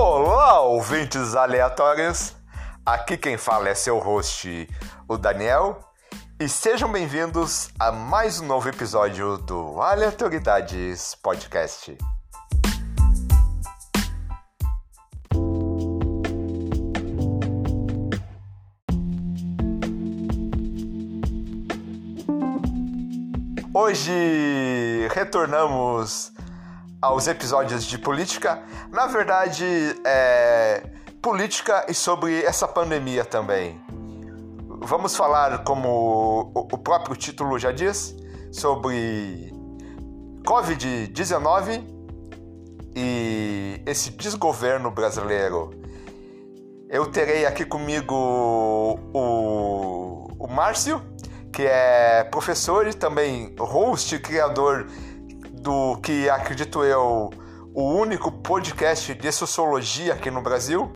Olá, ouvintes aleatórios! Aqui quem fala é seu host, o Daniel, e sejam bem-vindos a mais um novo episódio do Aleatoridades Podcast. Hoje retornamos aos episódios de política. Na verdade, é política e sobre essa pandemia também. Vamos falar, como o próprio título já diz, sobre Covid-19 e esse desgoverno brasileiro. Eu terei aqui comigo o, o Márcio, que é professor e também host criador do que acredito eu o único podcast de sociologia aqui no Brasil.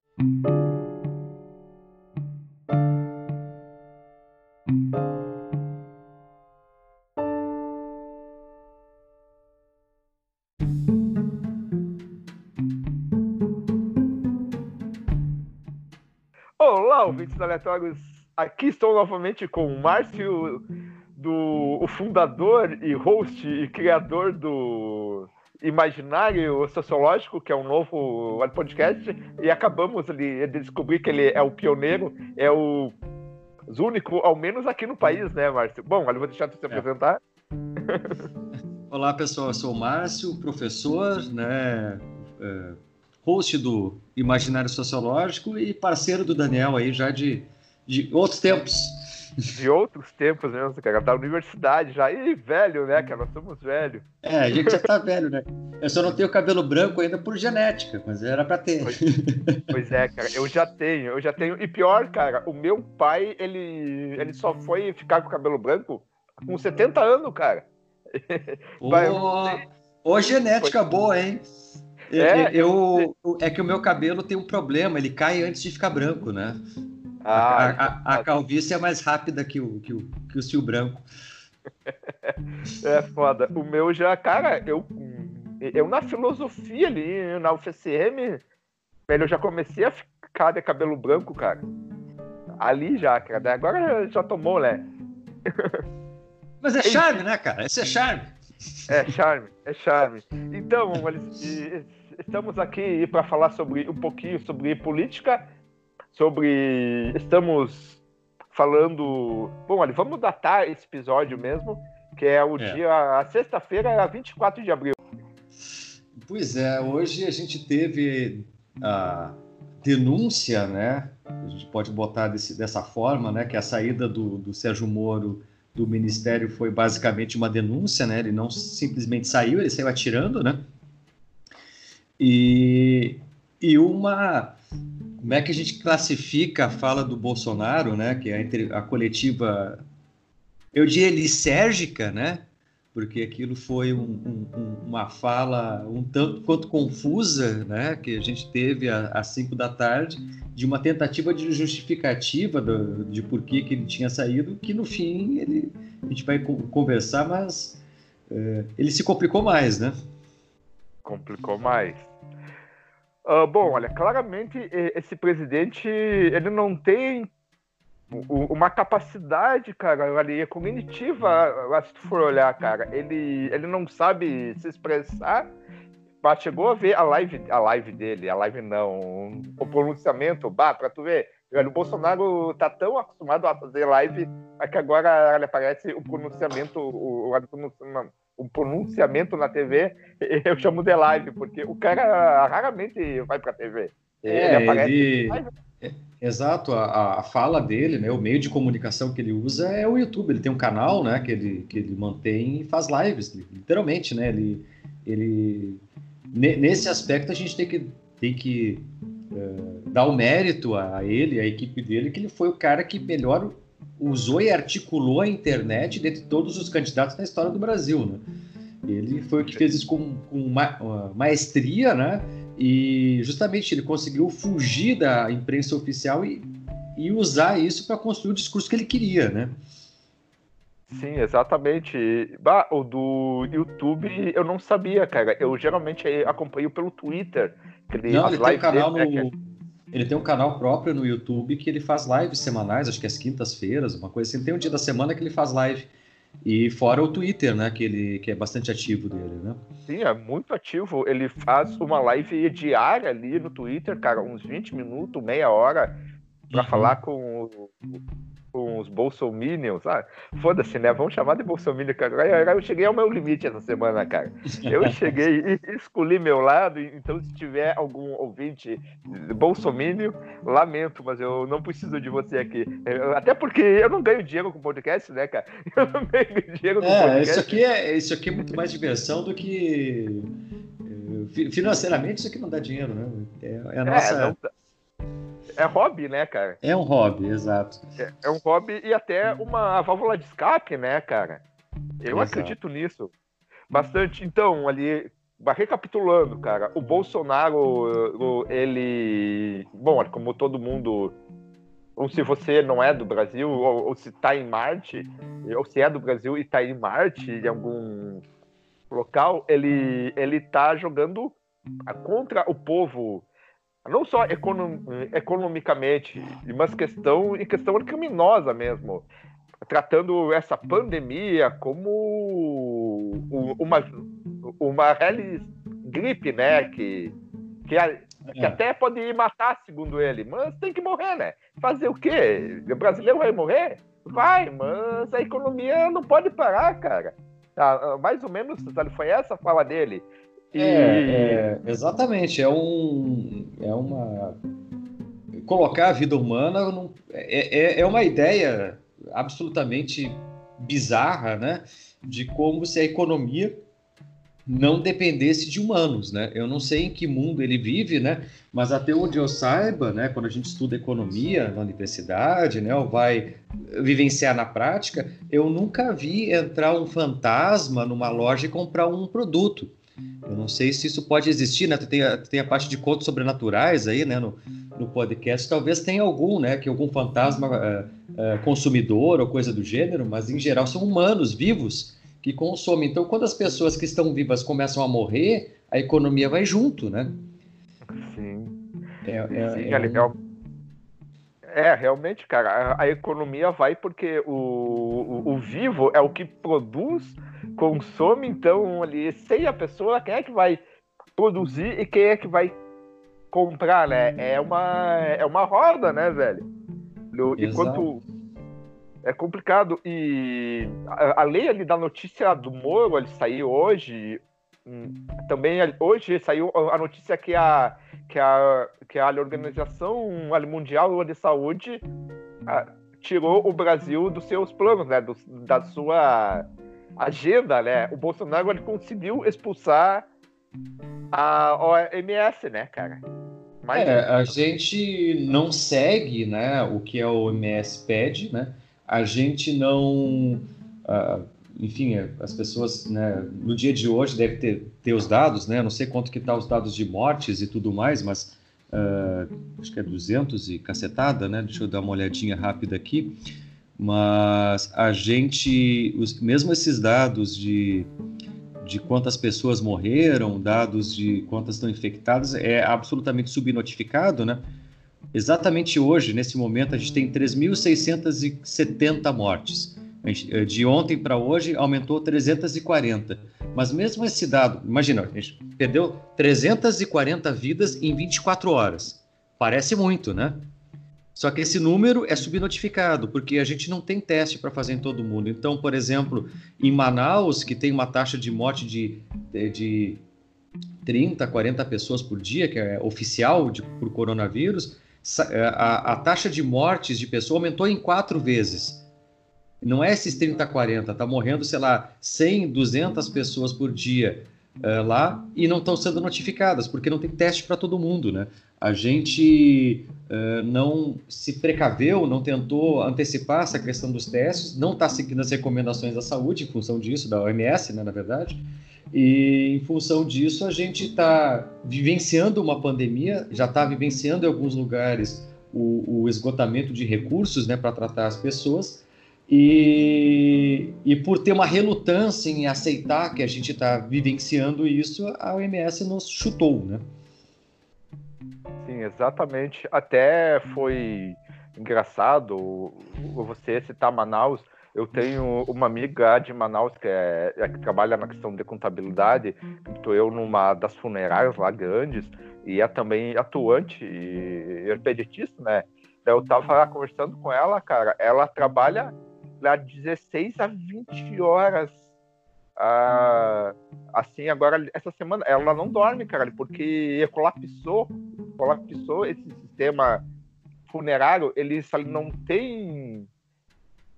Olá, ouvintes aleatórios. Aqui estou novamente com o Márcio do o fundador e host e criador do Imaginário Sociológico, que é um novo podcast, e acabamos de descobrir que ele é o pioneiro, é o único, ao menos aqui no país, né, Márcio? Bom, eu vou deixar você se é. apresentar. Olá, pessoal, eu sou o Márcio, professor, né, é, host do Imaginário Sociológico e parceiro do Daniel aí já de, de outros tempos de outros tempos mesmo, cara, da universidade já. E velho, né, cara? Nós somos velhos. É, a gente já tá velho, né? Eu só não tenho cabelo branco ainda por genética, mas era pra ter. Pois, pois é, cara, eu já tenho, eu já tenho. E pior, cara, o meu pai, ele, ele só foi ficar com cabelo branco com 70 anos, cara. Ô, genética boa, hein? É, eu, eu, é que o meu cabelo tem um problema, ele cai antes de ficar branco, né? Ah, a, a, a, calvície é mais rápida que o, que o, que o cio branco. é foda. O meu já, cara, eu, eu na filosofia ali, na UFCM, velho, eu já comecei a ficar de cabelo branco, cara. Ali já, cara. Agora já tomou, né? Mas é charme, né, cara? Esse é charme. É charme, é charme. Então, estamos aqui para falar sobre um pouquinho sobre política sobre. Estamos falando. Bom, olha, vamos datar esse episódio mesmo, que é o é. dia. A sexta-feira, 24 de abril. Pois é, hoje a gente teve a denúncia, né? A gente pode botar desse, dessa forma, né? Que a saída do, do Sérgio Moro do ministério foi basicamente uma denúncia, né? Ele não simplesmente saiu, ele saiu atirando, né? E, e uma como é que a gente classifica a fala do Bolsonaro, né? Que é a, coletiva, eu diria lisérgica, né? Porque aquilo foi um, um, uma fala um tanto quanto confusa, né? Que a gente teve às cinco da tarde, de uma tentativa de justificativa do, de por que, que ele tinha saído, que no fim ele, a gente vai conversar, mas é, ele se complicou mais, né? Complicou mais. Uh, bom, olha, claramente esse presidente ele não tem uma capacidade, cara, ali, cognitiva, se tu for olhar, cara, ele, ele não sabe se expressar. Bah, chegou a ver a live, a live dele, a live não, o pronunciamento, bah, pra tu ver, o Bolsonaro tá tão acostumado a fazer live que agora ele aparece o pronunciamento, o, o, o pronunciamento na TV, eu chamo de live, porque o cara raramente vai para a TV. É, ele aparece. Ele... É, exato, a, a, fala dele, né, o meio de comunicação que ele usa é o YouTube. Ele tem um canal, né, que ele, que ele mantém e faz lives, literalmente, né? Ele, ele nesse aspecto a gente tem que tem que uh, dar o mérito a ele, a equipe dele, que ele foi o cara que melhor usou e articulou a internet dentre todos os candidatos na história do Brasil, né? Ele foi o que fez isso com, com ma maestria, né? E justamente ele conseguiu fugir da imprensa oficial e, e usar isso para construir o discurso que ele queria, né? Sim, exatamente. Bah, o do YouTube eu não sabia, cara. Eu geralmente acompanho pelo Twitter. Não, ele tem um canal dele, no... Né, ele tem um canal próprio no YouTube que ele faz lives semanais, acho que às quintas-feiras, uma coisa assim. Tem um dia da semana que ele faz live. E fora o Twitter, né? Que, ele, que é bastante ativo dele, né? Sim, é muito ativo. Ele faz uma live diária ali no Twitter, cara, uns 20 minutos, meia hora, para uhum. falar com com os bolsominions, ah, foda-se, né? Vamos chamar de bolsominion, cara. Eu cheguei ao meu limite essa semana, cara. Eu cheguei e escolhi meu lado, então se tiver algum ouvinte bolsominion, lamento, mas eu não preciso de você aqui. Até porque eu não ganho dinheiro com podcast, né, cara? Eu não ganho dinheiro com é, podcast. Isso aqui, é, isso aqui é muito mais diversão do que... Eh, financeiramente, isso aqui não dá dinheiro, né? É, é a nossa... É, não, é hobby, né, cara? É um hobby, exato. É, é um hobby e até uma válvula de escape, né, cara? Eu exato. acredito nisso. Bastante. Então, ali, recapitulando, cara, o Bolsonaro, ele. Bom, como todo mundo. Ou se você não é do Brasil, ou, ou se tá em Marte, ou se é do Brasil e tá em Marte, em algum local, ele, ele tá jogando contra o povo não só econom, economicamente, mas questão em questão criminosa mesmo, tratando essa pandemia como uma uma gripe, né, que que, que é. até pode matar, segundo ele, mas tem que morrer, né? Fazer o quê? O brasileiro vai morrer? Vai, mas a economia não pode parar, cara. Ah, mais ou menos foi essa a fala dele. E... É, é, exatamente. É, um, é uma. Colocar a vida humana num, é, é, é uma ideia absolutamente bizarra, né? De como se a economia não dependesse de humanos, né? Eu não sei em que mundo ele vive, né? Mas até onde eu saiba, né? Quando a gente estuda economia na universidade, né? Ou vai vivenciar na prática, eu nunca vi entrar um fantasma numa loja e comprar um produto. Eu não sei se isso pode existir, né? Tem a, tem a parte de contos sobrenaturais aí, né? No, no podcast, talvez tenha algum, né? Que algum fantasma é, é, consumidor ou coisa do gênero, mas em geral são humanos vivos que consomem. Então, quando as pessoas que estão vivas começam a morrer, a economia vai junto, né? Sim. É, é, Sim, é, legal. É, realmente, cara, a, a, economia vai porque o, o, o vivo é o que produz consome, então, ali, sem a pessoa, quem é que vai produzir e quem é que vai comprar, né? É uma, é uma roda, né, velho? Enquanto é complicado. E a, a lei ali da notícia do Moro, ele saiu hoje. Hum, também hoje saiu a notícia que a, que a, que a Organização Mundial de Saúde a, tirou o Brasil dos seus planos, né? Do, da sua agenda, né? O Bolsonaro ele conseguiu expulsar a OMS, né, cara? Mas... É, a gente não segue, né, o que a OMS pede, né? A gente não, uh, enfim, as pessoas, né, no dia de hoje deve ter, ter os dados, né? Não sei quanto que tá os dados de mortes e tudo mais, mas uh, acho que é 200 e cacetada, né? Deixa eu dar uma olhadinha rápida aqui mas a gente, os, mesmo esses dados de, de quantas pessoas morreram, dados de quantas estão infectadas, é absolutamente subnotificado, né? Exatamente hoje, nesse momento, a gente tem 3.670 mortes. Eh, de ontem para hoje aumentou 340. Mas mesmo esse dado, imagina, a gente perdeu 340 vidas em 24 horas. Parece muito, né? Só que esse número é subnotificado, porque a gente não tem teste para fazer em todo mundo. Então, por exemplo, em Manaus, que tem uma taxa de morte de, de 30, 40 pessoas por dia, que é oficial de, por coronavírus, é, a, a taxa de mortes de pessoas aumentou em quatro vezes. Não é esses 30, 40, está morrendo, sei lá, 100, 200 pessoas por dia uh, lá e não estão sendo notificadas, porque não tem teste para todo mundo, né? A gente uh, não se precaveu, não tentou antecipar essa questão dos testes, não está seguindo as recomendações da saúde em função disso, da OMS, né, na verdade, e em função disso a gente está vivenciando uma pandemia, já está vivenciando em alguns lugares o, o esgotamento de recursos né, para tratar as pessoas, E, e por ter uma relutância em aceitar que a gente está vivenciando isso, a OMS nos chutou, né? Sim, exatamente. Até foi engraçado você citar Manaus. Eu tenho uma amiga de Manaus que, é, é que trabalha na questão de contabilidade. Estou eu numa das funerárias lá grandes e é também atuante e herpeditista, né? Eu estava conversando com ela, cara. Ela trabalha lá 16 a 20 horas. Ah, assim, agora, essa semana, ela não dorme, cara, porque colapsou, colapsou esse sistema funerário, ele não tem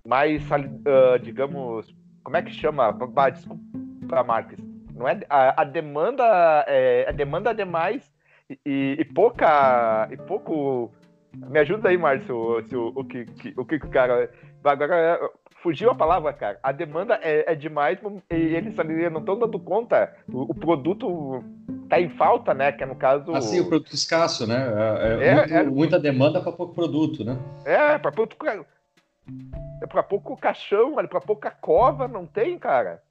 mais, uh, digamos, como é que chama? Desculpa, Marques. Não é, a, a demanda é, a demanda é demais e, e, pouca e pouco me ajuda aí, Márcio, se, o, o, que, que, o que o cara. Agora fugiu a palavra, cara. A demanda é, é demais e eles ali não estão dando conta. O, o, produto tá em falta, né? Que é no caso. Assim, o produto escasso, né? É, é, é muito, é. muita demanda para pouco produto, né? É, para pouco. É para pouco caixão, para pouca cova, não tem, cara.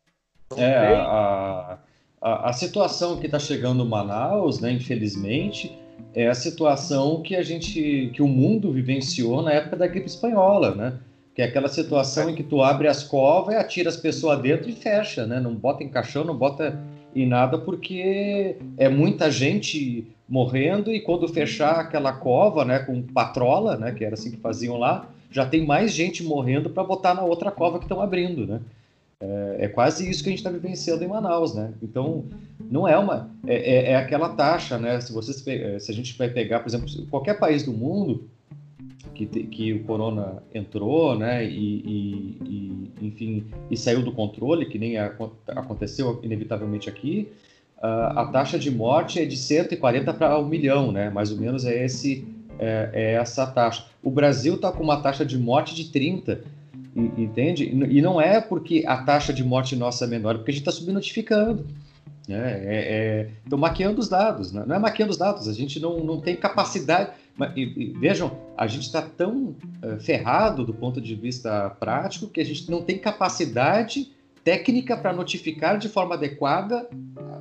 Não é, tem. A, a, a situação que está chegando Manaus, né, infelizmente, é a situação que a gente, que o mundo vivenciou na época da gripe espanhola, né? Que é aquela situação em que tu abre as covas e atira as pessoas dentro e fecha, né? Não bota em caixão, não bota em nada, porque é muita gente morrendo e quando fechar aquela cova, né, com patrola, né, que era assim que faziam lá, já tem mais gente morrendo para botar na outra cova que estão abrindo, né? É, é, quase isso que a gente está vivenciando em Manaus, né? Então, não é uma... É, é, é aquela taxa, né? Se, vocês, se a gente vai pegar, por exemplo, qualquer país do mundo que, que o corona entrou, né? E, e, e, enfim, e saiu do controle, que nem a, aconteceu inevitavelmente aqui, uh, a taxa de morte é de 140 para 1 milhão, né? Mais ou menos é, esse, é, é essa taxa. O Brasil está com uma taxa de morte de 30 entende? E não é porque a taxa de morte nossa é menor, é porque a gente está subnotificando. Né? É, é, maquiando os dados, né? não é maquiando os dados, a gente não, não tem capacidade. E, e, vejam, a gente está tão uh, ferrado do ponto de vista prático que a gente não tem capacidade técnica para notificar de forma adequada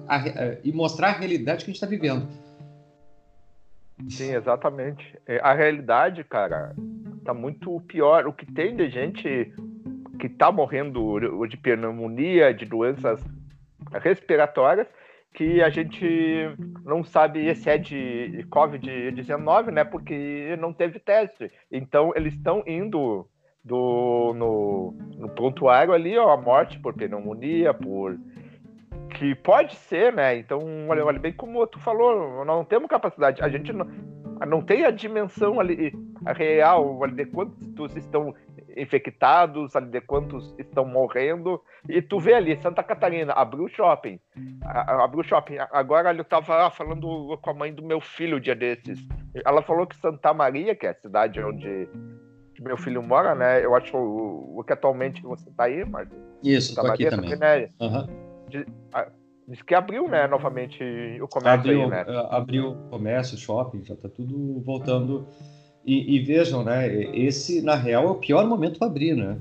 a, a, a, e mostrar a realidade que a gente está vivendo. Sim, exatamente. É, a realidade, cara, tá muito pior. O que tem de gente que tá morrendo de pneumonia, de doenças respiratórias, que a gente não sabe se é de Covid-19, né? Porque não teve teste. Então, eles estão indo do, no, no prontuário ali, ó, a morte por pneumonia, por que pode ser, né? Então, olha, olha, bem como tu falou, não temos capacidade, a gente não, não tem a dimensão ali a real de quantos estão infectados, ali, de quantos estão morrendo. E tu vê ali, Santa Catarina, abriu o shopping. Abriu o shopping. Agora eu tava falando com a mãe do meu filho um dia desses. Ela falou que Santa Maria, que é a cidade onde meu filho mora, né? Eu acho o, que atualmente você tá aí, mas. Isso, Santa Maria, aqui também. Né? Uhum Diz que abriu, né, novamente o comércio abriu, aí, né? É, abriu o comércio, shopping, já está tudo voltando. E, e, vejam, né, esse, na real, é o pior momento para abrir, né?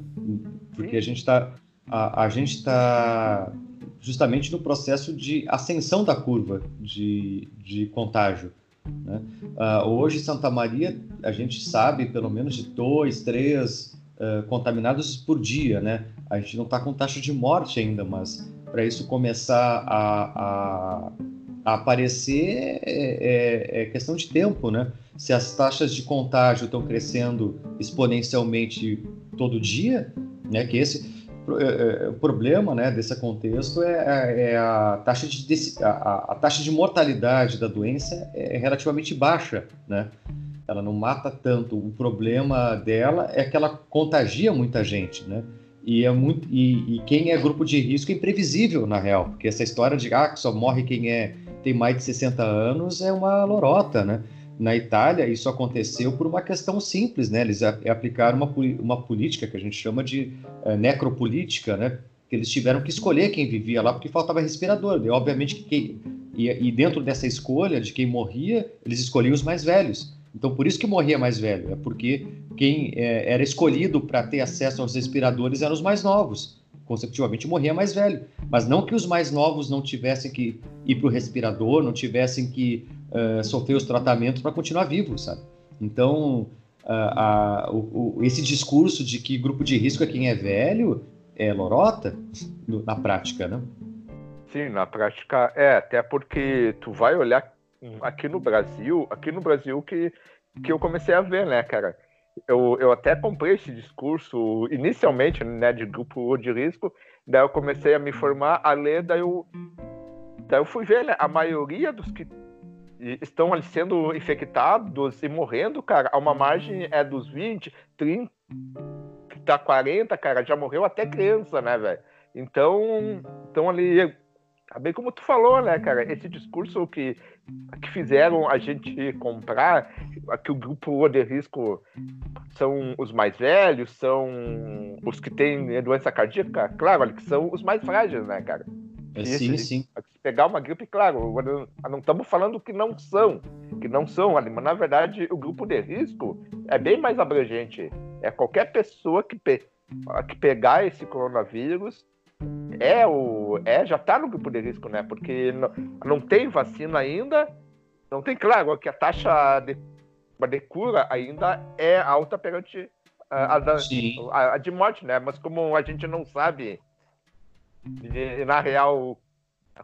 Porque a gente está a, a gente está justamente no processo de ascensão da curva de, de contágio. Né? Uh, hoje, Santa Maria, a gente sabe pelo menos de dois, três uh, contaminados por dia, né? A gente não está com taxa de morte ainda, mas para isso começar a, a aparecer é, é, é, questão de tempo, né? Se as taxas de contágio estão crescendo exponencialmente todo dia, né? Que esse é, é, o problema, né? Desse contexto é, é a taxa de a, a, taxa de mortalidade da doença é relativamente baixa, né? Ela não mata tanto. O problema dela é que ela contagia muita gente, né? E, é muito, e, e, quem é grupo de risco é imprevisível, na real, porque essa história de ah, que só morre quem é, tem mais de 60 anos é uma lorota, né? Na Itália, isso aconteceu por uma questão simples, né? Eles aplicaram uma, uma política que a gente chama de é, necropolítica, né? Que eles tiveram que escolher quem vivia lá porque faltava respirador. E, obviamente, que quem, e, e dentro dessa escolha de quem morria, eles escolhiam os mais velhos. Então, por isso que morria mais velho, é porque quem é, era escolhido para ter acesso aos respiradores eram os mais novos. Consecutivamente morria mais velho. Mas não que os mais novos não tivessem que ir para o respirador, não tivessem que uh, sofrer os tratamentos para continuar vivos, sabe? Então, uh, uh, esse discurso de que grupo de risco é quem é velho é lorota na prática, né? Sim, na prática é, até porque tu vai olhar aqui no Brasil, aqui no Brasil que, que eu comecei a ver, né, cara? Eu, eu até comprei esse discurso inicialmente, né, de grupo de risco, daí eu comecei a me formar, a ler, daí eu, daí eu fui ver, né, a maioria dos que estão ali sendo infectados e morrendo, cara, a uma margem é dos 20, 30, tá 40, cara, já morreu até criança, né, velho? Então, então ali bem como tu falou, né, cara? Esse discurso que, que fizeram a gente comprar, que o grupo de risco são os mais velhos, são os que têm doença cardíaca, claro, que são os mais frágeis, né, cara? É, sim, sim. Pegar uma gripe, claro, não estamos falando que não são, que não são, mas na verdade o grupo de risco é bem mais abrangente. É qualquer pessoa que, pe que pegar esse coronavírus é o é já está no grupo de risco, né? Porque não, não tem vacina ainda, não tem claro que a taxa de, de cura ainda é alta perante a, a, a, a, de morte, né? Mas como a gente não sabe na real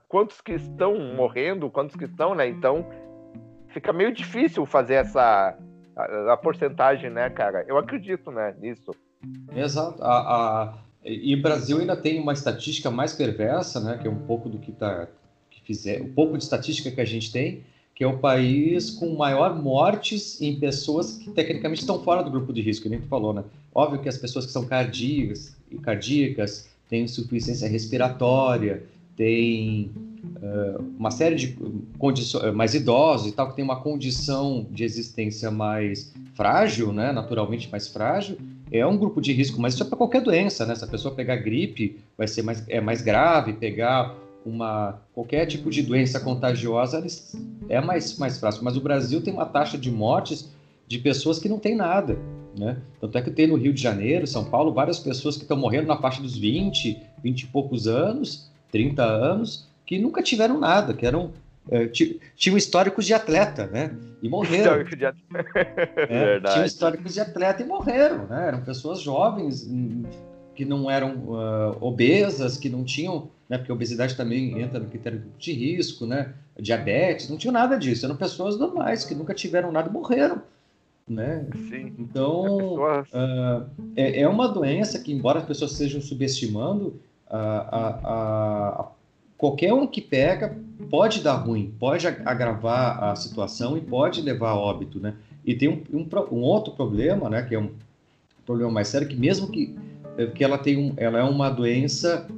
quantos que estão morrendo, quantos que estão, né? Então fica meio difícil fazer essa a, a porcentagem, né, cara? Eu acredito, né, nisso. Exato. A, e o Brasil ainda tem uma estatística mais perversa, né, que é um pouco do que tá que fizer, um pouco de estatística que a gente tem, que é o país com maior mortes em pessoas que tecnicamente estão fora do grupo de risco, que nem tu falou, né? Óbvio que as pessoas que são cardíacas, cardíacas têm insuficiência respiratória, têm uh, uma série de condições mais idosos e tal que tem uma condição de existência mais frágil, né, naturalmente mais frágil, é um grupo de risco, mas isso é para qualquer doença, né? Se a pessoa pegar gripe, vai ser mais, é mais grave, pegar uma qualquer tipo de doença contagiosa é mais, mais fácil. Mas o Brasil tem uma taxa de mortes de pessoas que não tem nada, né? Tanto é que tem no Rio de Janeiro, São Paulo, várias pessoas que estão morrendo na faixa dos 20, 20 e poucos anos, 30 anos, que nunca tiveram nada, que eram é, tinham históricos de atleta, né? E morreram. Histórico de atleta. É, Verdade. Tinham históricos de atleta e morreram, né? Eram pessoas jovens hum, que não eram uh, obesas, que não tinham, né? Porque a obesidade também entra no critério de risco, né? Diabetes, não tinha nada disso. Eram pessoas normais que nunca tiveram nada e morreram. Né? Sim. Então, uh, é, é, uma doença que, embora as pessoas estejam subestimando, a, a, a qualquer um que pega pode dar ruim, pode agravar a situação e pode levar a óbito, né? E tem um, um, um, outro problema, né, que é um problema mais sério, que mesmo que, eh, que ela tem um, ela é uma doença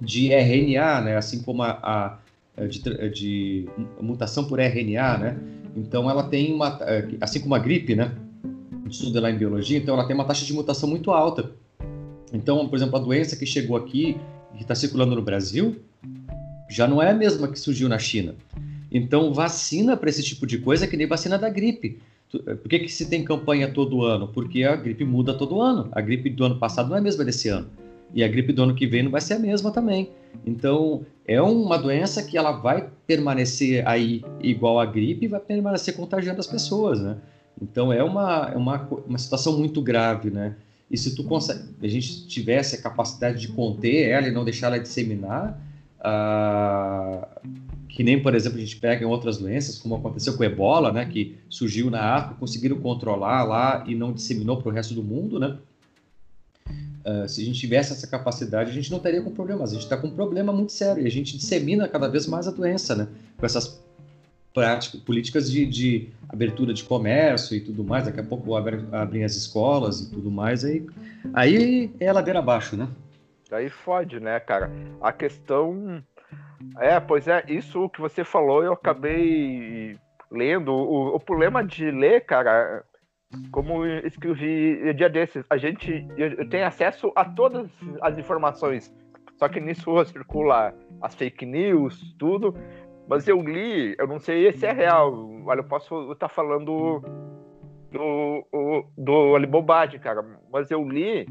de RNA, né, assim como a, a eh, de, de, mutação por RNA, né? Então ela tem uma, assim como a gripe, né? Estuda lá em biologia, então ela tem uma taxa de mutação muito alta. Então, por exemplo, a doença que chegou aqui, que está circulando no Brasil, já não é a mesma que surgiu na China. Então, vacina para esse tipo de coisa é que nem vacina da gripe. Eh, por que, que se tem campanha todo ano? Porque a gripe muda todo ano. A gripe do ano passado não é a mesma desse ano. E a gripe do ano que vem não vai ser a mesma também. Então, é uma doença que ela vai permanecer aí igual a gripe e vai permanecer contagiando as pessoas, né? Então, é uma, é uma, uma situação muito grave, né? E se tu consegue, a gente tivesse a capacidade de conter ela e não deixar ela disseminar, Uh, que nem, por exemplo, a gente pega em outras doenças, como aconteceu com o ebola, né, que surgiu na África, conseguiram controlar lá e não disseminou para o resto do mundo, né? Uh, se a gente tivesse essa capacidade, a gente não estaria com problemas. A gente está com um problema muito sério e a gente dissemina cada vez mais a doença, né? Com essas práticas, políticas de, de abertura de comércio e tudo mais. Daqui a pouco abrem as escolas e tudo mais. Aí, aí é ladeira abaixo, né? Aí fode, né, cara? A questão. É, pois é, isso que você falou, eu acabei lendo. O, o problema de ler, cara, como escrevi dia desses, a gente eu tenho acesso a todas as informações. Só que nisso circula as fake news, tudo. Mas eu li, eu não sei se é real. Olha, eu posso estar falando do, o, do Alibobade, cara. Mas eu li.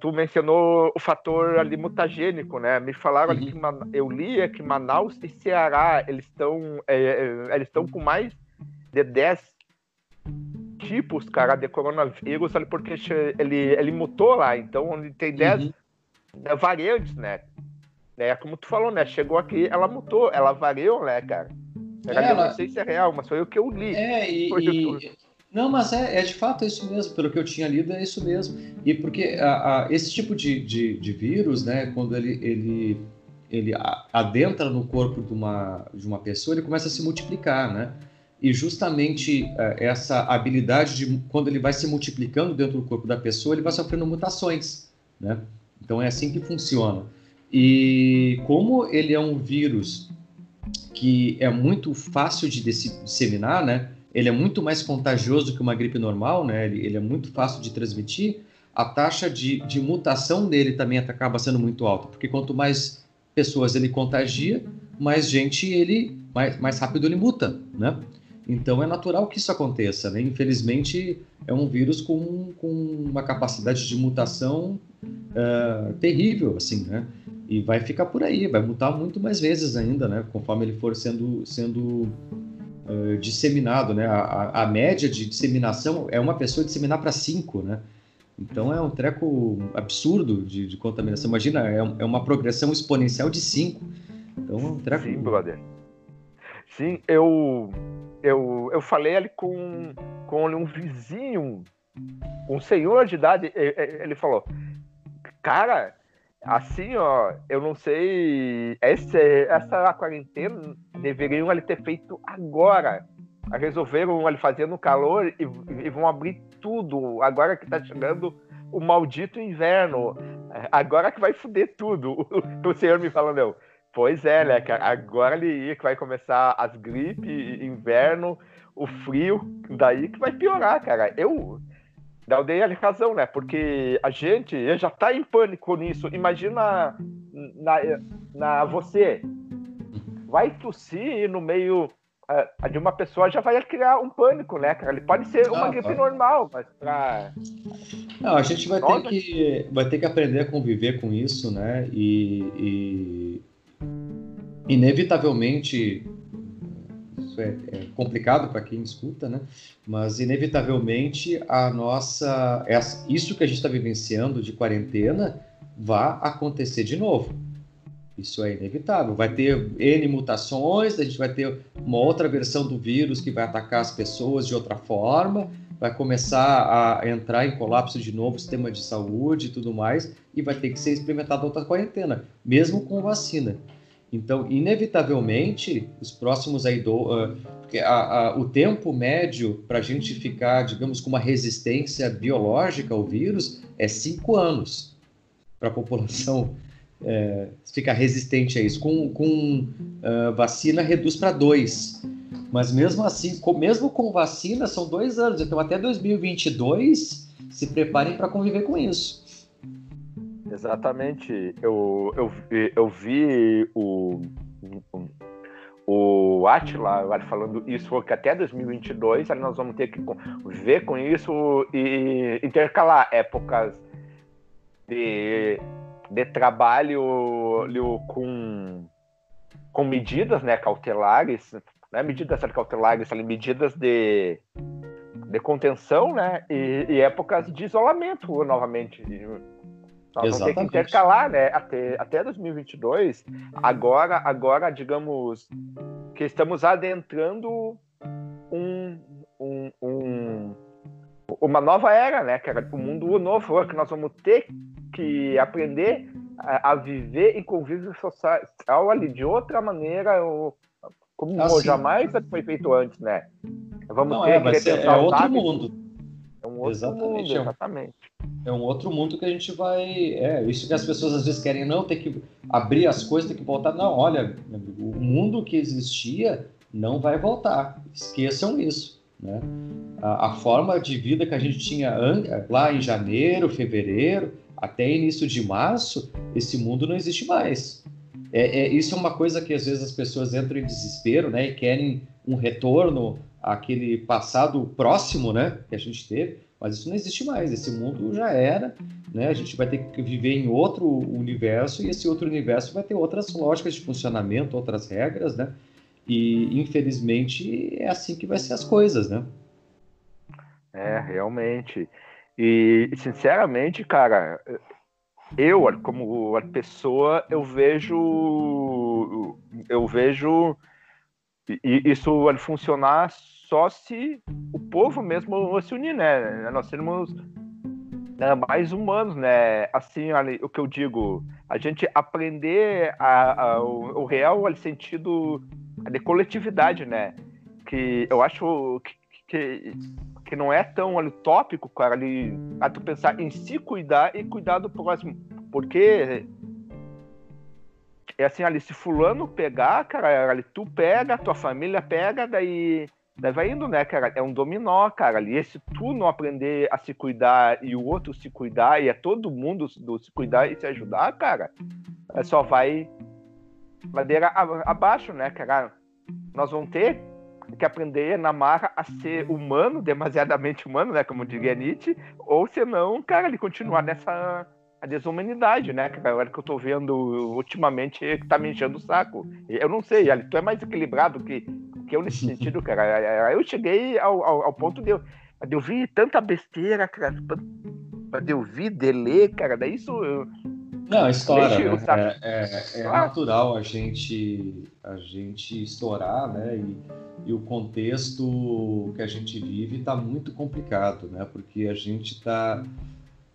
Tu mencionou o fator ali mutagênico, né? Me falaram ali uhum. que eu li é que Manaus e Ceará eles estão é, é, eles estão com mais de 10 tipos, cara, de coronavírus ali porque ele, ele mutou lá. Então, ele tem 10 uhum. Né, variantes, né? É como tu falou, né? Chegou aqui, ela mutou, ela variou, né, cara? Ela, ela... não sei se é real, mas foi o que eu li. É, e, e... Não, mas é, é de fato isso mesmo, pelo que eu tinha lido é isso mesmo. E porque a, a, esse tipo de, de, de, vírus, né, quando ele, ele, ele adentra no corpo de uma, de uma pessoa, ele começa a se multiplicar, né? E justamente é, essa habilidade de, quando ele vai se multiplicando dentro do corpo da pessoa, ele vai sofrendo mutações, né? Então é assim que funciona. E como ele é um vírus que é muito fácil de disseminar, né? Ele é muito mais contagioso que uma gripe normal, né? Ele, ele é muito fácil de transmitir. A taxa de, de mutação dele também acaba sendo muito alta, porque quanto mais pessoas ele contagia, mais gente ele mais, mais rápido ele muta, né? Então é natural que isso aconteça, né? Infelizmente é um vírus com, com uma capacidade de mutação uh, terrível, assim, né? E vai ficar por aí, vai mutar muito mais vezes ainda, né? Conforme ele for sendo, sendo uh, disseminado, né? A, a, média de disseminação é uma pessoa disseminar para cinco, né? Então é um treco absurdo de, de contaminação. Imagina, é, é, uma progressão exponencial de cinco. Então é um treco. Sim, brother. Sim, eu, eu, eu falei ali com, com um vizinho, um senhor de idade, ele falou, cara, assim, ó, eu não sei. Esse, essa quarentena deveriam ali ter feito agora. Resolveram ali fazer no calor e, e, vão abrir tudo. Agora que tá chegando o maldito inverno. Agora que vai foder tudo. O, senhor me falando, pois é, né, cara? Agora que vai começar as gripes, inverno, o frio, daí que vai piorar, cara. Eu, eu dei a razão, né? Porque a gente já tá em pânico nisso. Imagina na, na você vai tossir no meio uh, de uma pessoa já vai criar um pânico, né, cara? Ele pode ser uma ah, gripe ah. normal, mas pra... Não, a gente vai ter, que, vai ter que aprender a conviver com isso, né? E, e inevitavelmente é, é complicado para quem escuta, né? Mas inevitavelmente a nossa, essa, isso que a gente está vivenciando de quarentena vai acontecer de novo. Isso é inevitável. Vai ter N mutações, a gente vai ter uma outra versão do vírus que vai atacar as pessoas de outra forma, vai começar a entrar em colapso de novo o sistema de saúde e tudo mais, e vai ter que ser experimentada outra quarentena, mesmo com vacina. Então, inevitavelmente, os próximos aí do, uh, a, a, o tempo médio para a gente ficar, digamos, com uma resistência biológica ao vírus é cinco anos para a população é, ficar resistente a isso. Com, com uh, vacina reduz para dois. Mas mesmo assim, com, mesmo com vacina, são dois anos. Então, até 2022, se preparem para conviver com isso. Exatamente. Eu, eu, eu vi o, o Atila falando isso, que até 2022 nós vamos ter que ver com isso e intercalar épocas de, de trabalho com, com medidas né, cautelares, né, medidas cautelares, medidas de, de contenção né, e, e épocas de isolamento novamente nós Exatamente. vamos ter que intercalar, né? Até, até 2022. Agora, agora, digamos que estamos adentrando um, um, um uma nova era, né? Que era o um mundo novo, que nós vamos ter que aprender a, a viver em convívio social ali de outra maneira, ou, como assim, jamais foi feito antes, né? Vamos não, ter é, que ser, é outro mundo. É um outro exatamente, mundo, exatamente. É um outro mundo que a gente vai. É, isso que as pessoas às vezes querem, não, tem que abrir as coisas, tem que voltar. Não, olha, o mundo que existia não vai voltar. Esqueçam isso. Né? A, a forma de vida que a gente tinha lá em janeiro, fevereiro, até início de março, esse mundo não existe mais. É, é, isso é uma coisa que às vezes as pessoas entram em desespero né, e querem um retorno aquele passado próximo, né, que a gente teve, mas isso não existe mais. Esse mundo já era, né? A gente vai ter que viver em outro universo e esse outro universo vai ter outras lógicas de funcionamento, outras regras, né? E infelizmente é assim que vai ser as coisas, né? É, realmente. E sinceramente, cara, eu como pessoa, eu vejo eu vejo isso funcionar só se o povo mesmo se unir, né? Nós sermos né, mais humanos, né? Assim, o que eu digo, a gente aprender a, a, o, o, real sentido de coletividade, né? Que eu acho que, que, que não é tão ali, tópico, cara, ali, a tu pensar em se cuidar e cuidar do próximo. Porque é assim, ali, se fulano pegar, cara, ali, tu pega, tua família pega, daí Daí vai indo, né, cara? É um dominó, cara. Ali, e se tu não aprender a se cuidar e o outro se cuidar, e é todo mundo do se cuidar e se ajudar, cara, é só vai ladeira abaixo, né, cara? Nós vamos ter que aprender na marra a ser humano, demasiadamente humano, né, como diria Nietzsche, ou senão, cara, ele continuar nessa a desumanidade, né? Agora que eu tô vendo ultimamente que tá me enchendo o saco. Eu não sei, tu é mais equilibrado que que eu nesse sentido, cara. Eu cheguei ao, ao, ao ponto de eu, de eu tanta besteira, cara, de eu ver, de ler, cara, daí isso. Eu... Não, história, né? é, é, é natural a gente, a gente estourar, né? E, e o contexto que a gente vive está muito complicado, né? Porque a gente está.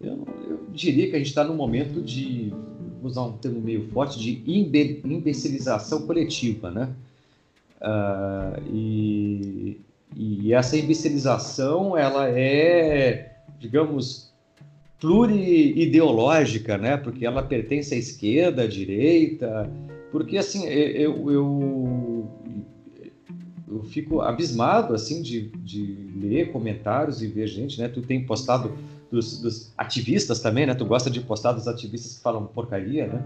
Eu, eu, diria que a gente está num momento de, vou usar um termo meio forte, de imbecilização coletiva, né? Uh, e, e essa imbecilização, ela é, digamos, pluriideológica, né? Porque ela pertence à esquerda, à direita, porque assim eu, eu, eu fico abismado assim de, de ler comentários e ver gente, né? Tu tem postado dos, dos, ativistas também, né? Tu gosta de postar dos ativistas que falam porcaria, né?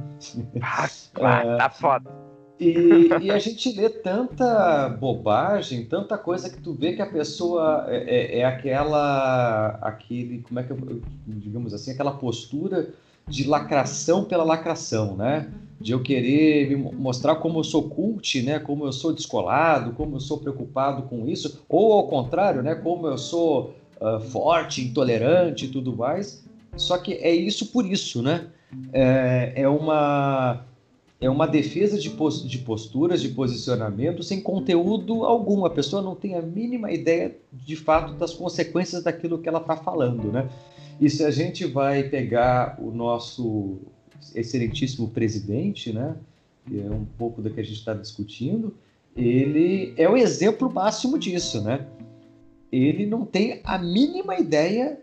Ah, tá foda. E, e, a gente lê tanta bobagem, tanta coisa que tu vê que a pessoa é, é, é aquela, aquele, como é que eu, digamos assim, aquela postura de lacração pela lacração, né? De eu querer mostrar como eu sou cult, né? Como eu sou descolado, como eu sou preocupado com isso, ou ao contrário, né? Como eu sou uh, forte, intolerante e tudo mais. Só que é isso por isso, né? É, é uma é uma defesa de, posturas, de posicionamento sem conteúdo algum. A pessoa não tem a mínima ideia, de fato, das consequências daquilo que ela está falando, né? E se a gente vai pegar o nosso excelentíssimo presidente, né? Que é um pouco do que a gente está discutindo, ele é o exemplo máximo disso, né? Ele não tem a mínima ideia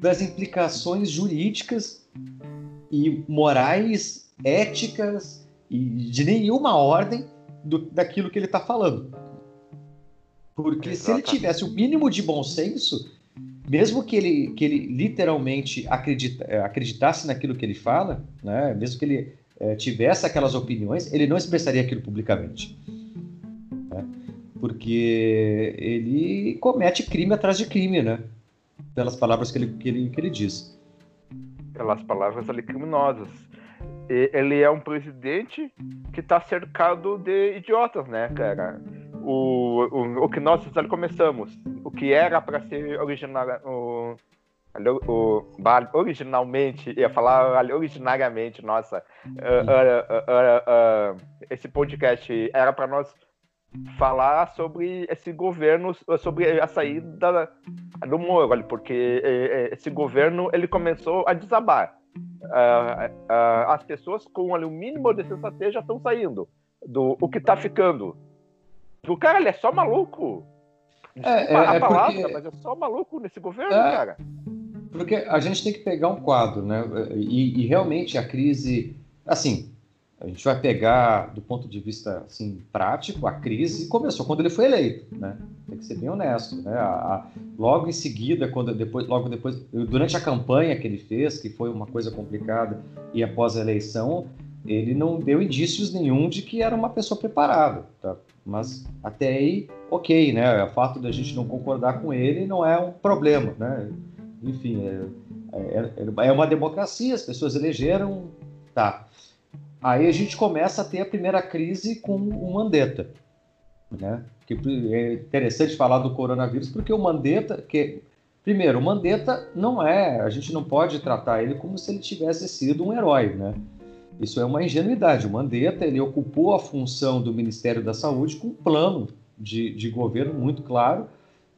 das implicações jurídicas e morais éticas e de nenhuma ordem do, daquilo que ele está falando. Porque Exatamente. se ele tivesse o mínimo de bom senso, mesmo que ele, que ele literalmente acredita, eh, acreditasse naquilo que ele fala, né, mesmo que ele é, tivesse aquelas opiniões, ele não expressaria aquilo publicamente. Né, porque ele comete crime atrás de crime, né? Pelas palavras que ele, que ele, que ele diz. Pelas palavras ali criminosas ele é um presidente que está cercado de idiotas, né, cara? O, o, o que nós começamos, o que era para ser original, o, o, originalmente, ia falar originariamente, nossa, uh, uh, uh, esse podcast era para nós falar sobre esse governo, sobre a saída do Moro, porque eh, eh, esse governo ele começou a desabar uh, uh, as pessoas com ali, o mínimo de sensatez já estão saindo do o que está ficando. O cara ele é só maluco. é, é, a é palavra, porque... mas é só maluco nesse governo, é, cara. Porque a gente tem que pegar um quadro, né? E, e realmente a crise, assim, a gente vai pegar do ponto de vista assim prático a crise começou quando ele foi eleito né tem que ser bem honesto né a, a, logo em seguida quando depois logo depois durante a campanha que ele fez que foi uma coisa complicada e após a eleição ele não deu indícios nenhum de que era uma pessoa preparada, tá? Mas até aí, ok, né? O fato da gente não concordar com ele não é um problema, né? Enfim, é, é, é, uma democracia, as pessoas elegeram, tá. Aí a gente começa a ter a primeira crise com o Mandetta, né? Que é interessante falar do coronavírus porque o Mandetta, que primeiro, o Mandetta não é, a gente não pode tratar ele como se ele tivesse sido um herói, né? Isso é uma ingenuidade. O Mandetta ele ocupou a função do Ministério da Saúde com um plano de, de governo muito claro,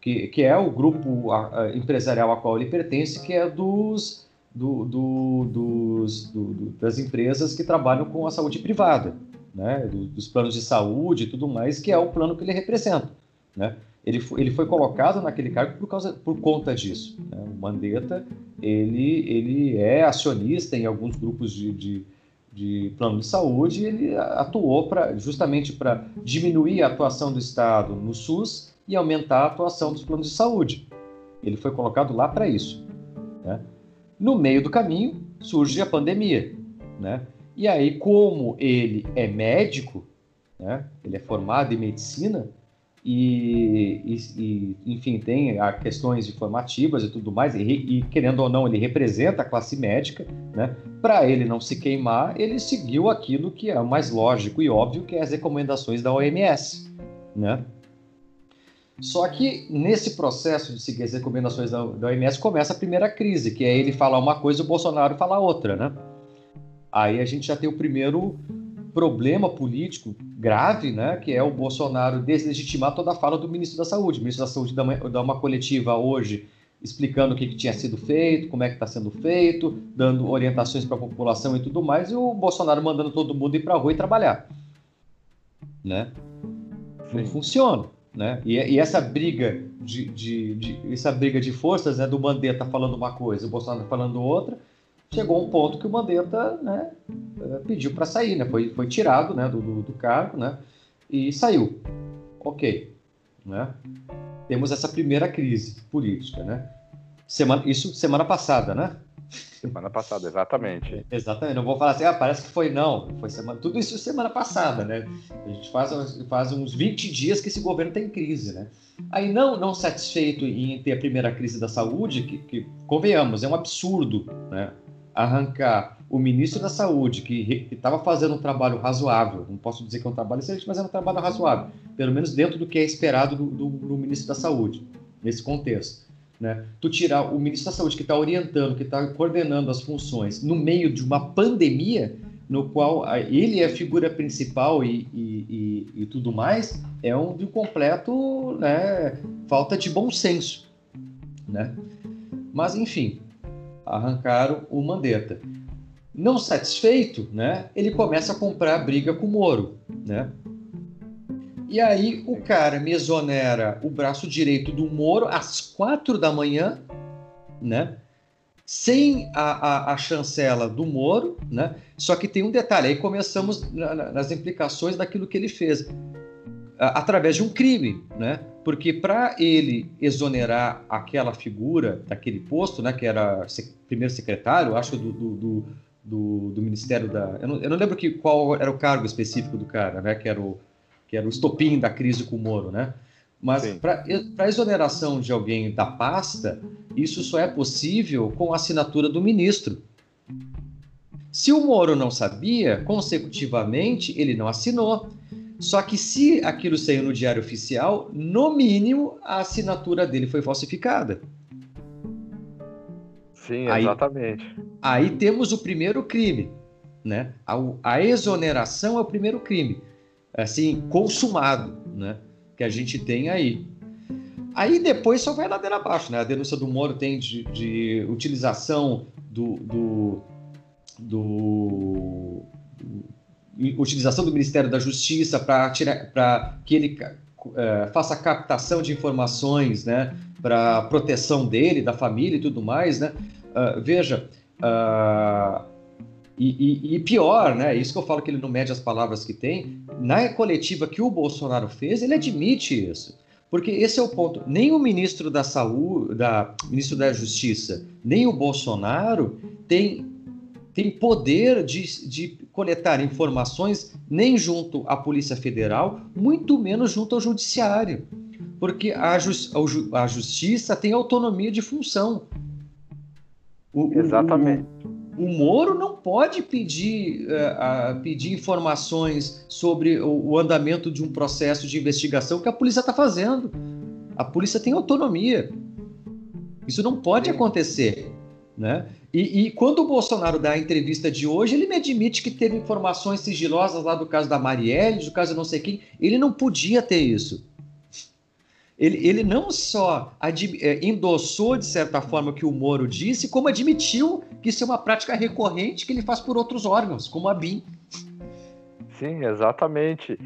que, que é o grupo empresarial a qual ele pertence, que é dos, do, do, dos, do, das empresas que trabalham com a saúde privada, né? dos planos de saúde e tudo mais, que é o plano que ele representa. Né? Ele, foi, ele foi colocado naquele cargo por, causa, por conta disso. Né? O Mandetta ele, ele é acionista em alguns grupos de, de de plano de saúde, ele atuou pra, justamente para diminuir a atuação do Estado no SUS e aumentar a atuação dos planos de saúde. Ele foi colocado lá para isso. Né? No meio do caminho surge a pandemia. Né? E aí, como ele é médico, né? ele é formado em medicina, e, e, e, enfim, tem questões informativas e tudo mais, e, e, querendo ou não, ele representa a classe médica, né? Para ele não se queimar, ele seguiu aquilo que é o mais lógico e óbvio, que é as recomendações da OMS, né? Só que nesse processo de seguir as recomendações da, da OMS começa a primeira crise, que é ele falar uma coisa e o Bolsonaro falar outra, né? Aí a gente já tem o primeiro problema político grave, né, que é o Bolsonaro deslegitimar toda a fala do ministro da Saúde. O ministro da Saúde dá uma, dá uma coletiva hoje explicando o que, que, tinha sido feito, como é que está sendo feito, dando orientações para a população e tudo mais, e o Bolsonaro mandando todo mundo ir para a rua e trabalhar. Né? Não funciona. Né? E, e essa briga de, de, de, essa briga de forças, né, do Mandetta falando uma coisa, o Bolsonaro falando outra, chegou um ponto que o Mandetta né, eh, pediu para sair, né, foi, foi tirado né, do, do, do, cargo né, e saiu. Ok. Né? Temos essa primeira crise política. Né? Semana, isso semana passada, né? Semana passada, exatamente. Exatamente. Não vou falar assim, ah, parece que foi não. Foi semana, tudo isso semana passada, né? A gente faz, faz uns 20 dias que esse governo tem crise, né? Aí, não, não satisfeito em ter a primeira crise da saúde, que, que convenhamos, é um absurdo, né? Arrancar o ministro da Saúde, que estava fazendo um trabalho razoável, não posso dizer que é um trabalho excelente, mas é um trabalho razoável, pelo menos dentro do que é esperado do, do, do ministro da Saúde, nesse contexto. Né? Tu tirar o ministro da Saúde, que está orientando, que está coordenando as funções, no meio de uma pandemia, no qual ele é a figura principal e, e, e, e tudo mais, é um de completo né, falta de bom senso. Né? Mas, enfim, arrancaram o Mandetta. Não satisfeito, né, ele começa a comprar briga com o Moro, né? E aí o cara me exonera o braço direito do Moro às quatro da manhã, né? Sem a, a, a chancela do Moro, né? Só que tem um detalhe, aí começamos na, nas implicações daquilo que ele fez através de um crime, né? Porque para ele exonerar aquela figura daquele posto, né, que era primeiro secretário, acho do, do, do, do Ministério da, eu não, eu não, lembro que qual era o cargo específico do cara, né, que era o que era o estopim da crise com o Moro, né? Mas para exoneração de alguém da pasta, isso só é possível com a assinatura do ministro. Se o Moro não sabia, consecutivamente ele não assinou. Só que se aquilo saiu no diário oficial, no mínimo a assinatura dele foi falsificada. Sim, exatamente. Aí, aí temos o primeiro crime, né? A, a, exoneração é o primeiro crime, assim, consumado, né? Que a gente tem aí. Aí depois só vai ladeira abaixo, né? A denúncia do Moro tem de, de utilização do, do, do utilização do Ministério da Justiça para que ele é, faça captação de informações né, para proteção dele, da família e tudo mais. Né? Uh, veja, uh, e, e, e, pior, né? Isso que eu falo que ele não mede as palavras que tem. Na coletiva que o Bolsonaro fez, ele admite isso. Porque esse é o ponto. Nem o ministro da Saúde, da ministro da Justiça, nem o Bolsonaro tem tem poder de, de coletar informações nem junto à Polícia Federal, muito menos junto ao Judiciário. Porque a, a Justiça tem autonomia de função. O, Exatamente. O, o, Moro não pode pedir, uh, uh, pedir informações sobre o, o, andamento de um processo de investigação que a polícia está fazendo. A polícia tem autonomia. Isso não pode acontecer. Né? E, e, quando o Bolsonaro dá a entrevista de hoje, ele me admite que teve informações sigilosas lá do caso da Marielle, do caso não sei quem. Ele não podia ter isso. Ele, ele não só é, endossou, de certa forma, o que o Moro disse, como admitiu que isso é uma prática recorrente que ele faz por outros órgãos, como a BIM. Sim, exatamente.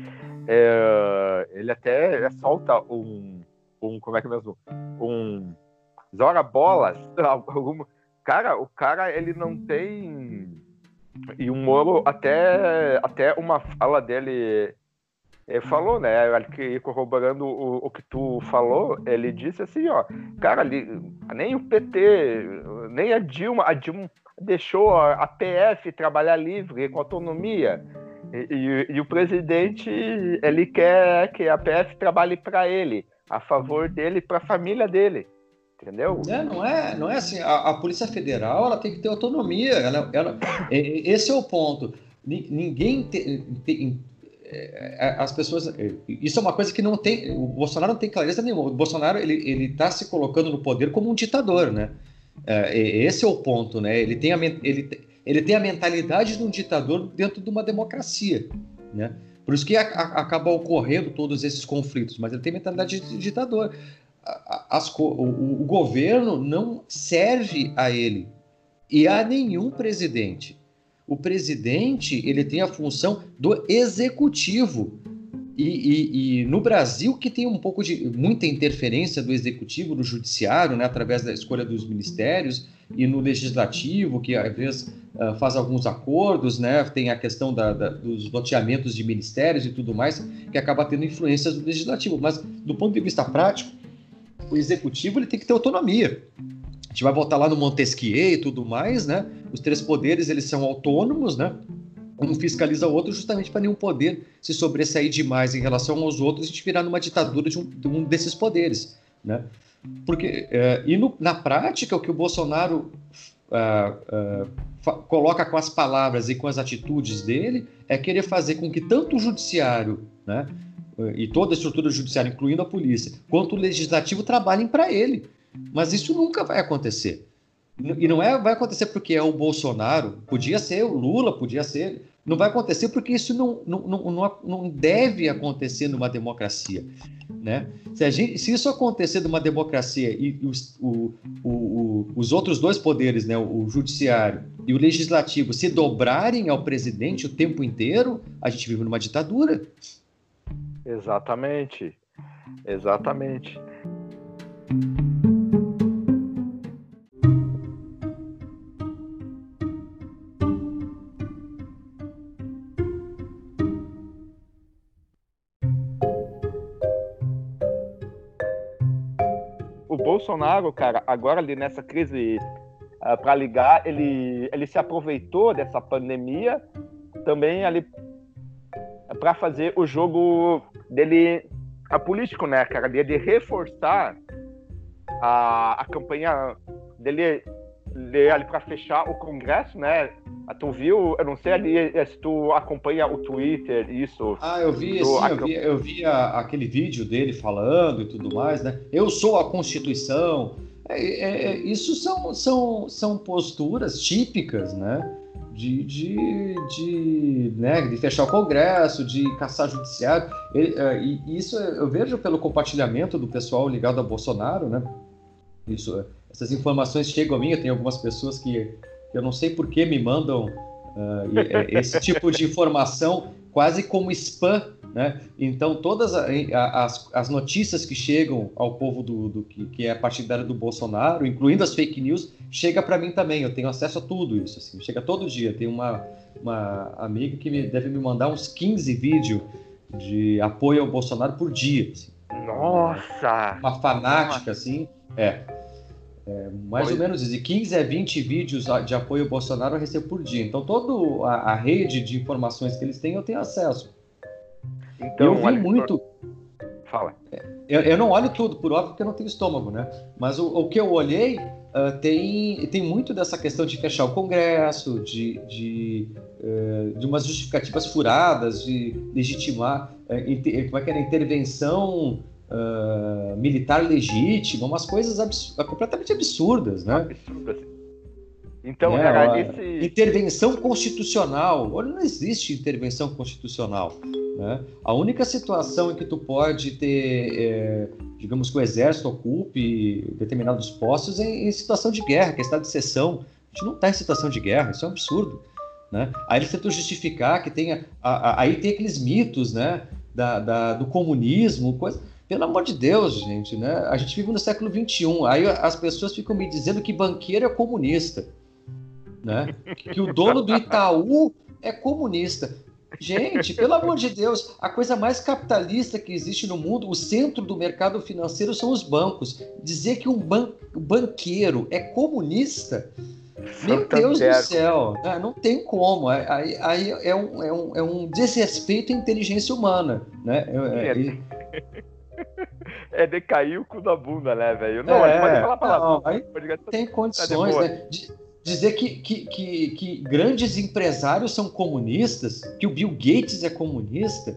É, ele até solta um, um. Como é que é mesmo? Um. Joga bolas. Algum, Cara, o cara, ele não tem. E o Moro, até, até uma fala dele, ele falou, né? Que corroborando o, o que tu falou, ele disse assim, ó, cara, ali, nem o PT, nem a Dilma, a Dilma deixou a, PF trabalhar livre, com autonomia. E, e, e, o presidente, ele quer que a PF trabalhe para ele, a favor dele, para a família dele entendeu? É, não é, não é assim. A, a, Polícia Federal ela tem que ter autonomia. Ela, ela, esse é o ponto. Ninguém é, é, as pessoas. É, isso é uma coisa que não tem. O Bolsonaro não tem clareza nenhuma. O Bolsonaro ele ele está se colocando no poder como um ditador, né? esse é o ponto, né? Ele tem a ele, ele tem a mentalidade de um ditador dentro de uma democracia, né? Por isso que a, a, acaba ocorrendo todos esses conflitos, mas ele tem mentalidade de ditador as, o, o governo não serve a ele e a nenhum presidente. O presidente ele tem a função do executivo. E, e, e, no Brasil, que tem um pouco de muita interferência do executivo, do judiciário, né, através da escolha dos ministérios, e no legislativo, que às vezes uh, faz alguns acordos, né, tem a questão da, da, dos loteamentos de ministérios e tudo mais, que acaba tendo influências do legislativo. Mas, do ponto de vista prático, o executivo ele tem que ter autonomia. A gente vai voltar lá no Montesquieu e tudo mais, né? Os três poderes eles são autônomos, né? Um fiscaliza o outro justamente para nenhum poder se sobressair demais em relação aos outros e virar numa ditadura de um, de um desses poderes, né? Porque é, e no, na prática o que o Bolsonaro uh, uh, coloca com as palavras e com as atitudes dele é querer fazer com que tanto o judiciário, né, e toda a estrutura judiciária, incluindo a polícia, quanto o legislativo trabalhem para ele. Mas isso nunca vai acontecer. E não é, vai acontecer porque é o Bolsonaro, podia ser o Lula, podia ser. Não vai acontecer porque isso não, não, não, não deve acontecer numa democracia. Né? Se, gente, se isso acontecer numa democracia e os, o, o, o, os outros dois poderes, né, o judiciário e o legislativo, se dobrarem ao presidente o tempo inteiro, a gente vive numa ditadura. Exatamente. Exatamente. O Bolsonaro, cara, agora ali nessa crise uh, ah, para ligar, ele, ele se aproveitou dessa pandemia também ali para fazer o jogo dele a político, né, cara, de, reforçar a, a campanha dele, dele ali para fechar o Congresso, né? Tu viu? Eu não sei ali se tu acompanha o Twitter, isso. Ah, eu vi, tu, sim, eu vi, eu vi a, aquele vídeo dele falando e tudo mais, né? Eu sou a Constituição. É, é, é isso são, são, são posturas típicas, né? De, de, de, né, de fechar o Congresso, de caçar judiciário. Ele, uh, e isso eu vejo pelo compartilhamento do pessoal ligado a Bolsonaro, né? Isso, essas informações chegam a mim, eu tenho algumas pessoas que eu não sei por que me mandam uh, esse tipo de informação quase como spam né? Então, todas as, as notícias que chegam ao povo do, do que, que, é partidário do Bolsonaro, incluindo as fake news, chega para mim também. Eu tenho acesso a tudo isso. Assim, chega todo dia. Tem uma, uma amiga que me, deve me mandar uns 15 vídeos de apoio ao Bolsonaro por dia. Assim. Nossa! Uma fanática, Nossa. assim. É. É, mais ou menos de 15 a 20 vídeos de apoio ao Bolsonaro eu recebo por dia. Então, toda a, a rede de informações que eles têm, eu tenho acesso. Então, eu vi muito. Fala. Eu, eu, não olho tudo, por óbvio, porque eu não tenho estômago, né? Mas o, o que eu olhei uh, tem, tem muito dessa questão de fechar o Congresso, de, de, uh, de umas justificativas furadas, de legitimar, uh, como é que era, intervenção uh, militar legítima, umas coisas abs completamente absurdas, né? Absurdas. Então, é, cara, esse... intervenção constitucional. Olha, não existe intervenção constitucional. Né? A única situação em que tu pode ter, é, digamos que o exército ocupe determinados postos é em situação de guerra, que é estado de exceção. A gente não está em situação de guerra, isso é um absurdo. Né? Aí eles tentam justificar que tenha. A, a, aí tem aqueles mitos né? da, da do comunismo, coisa. Pelo amor de Deus, gente, né? A gente vive no século XXI. Aí as pessoas ficam me dizendo que banqueiro é comunista, né? Que o dono do Itaú é comunista. Gente, pelo amor de Deus, a coisa mais capitalista que existe no mundo, o centro do mercado financeiro são os bancos. Dizer que um ban banqueiro é comunista, meu Deus do céu, né? não tem como. Aí, aí é, um, é, um, é um desrespeito à inteligência humana. Né? É, é, decair o cu da bunda, né, velho? Não, é, pode falar palavrão. Aí tem condições, né? dizer que, que, que, que, grandes empresários são comunistas, que o Bill Gates é comunista,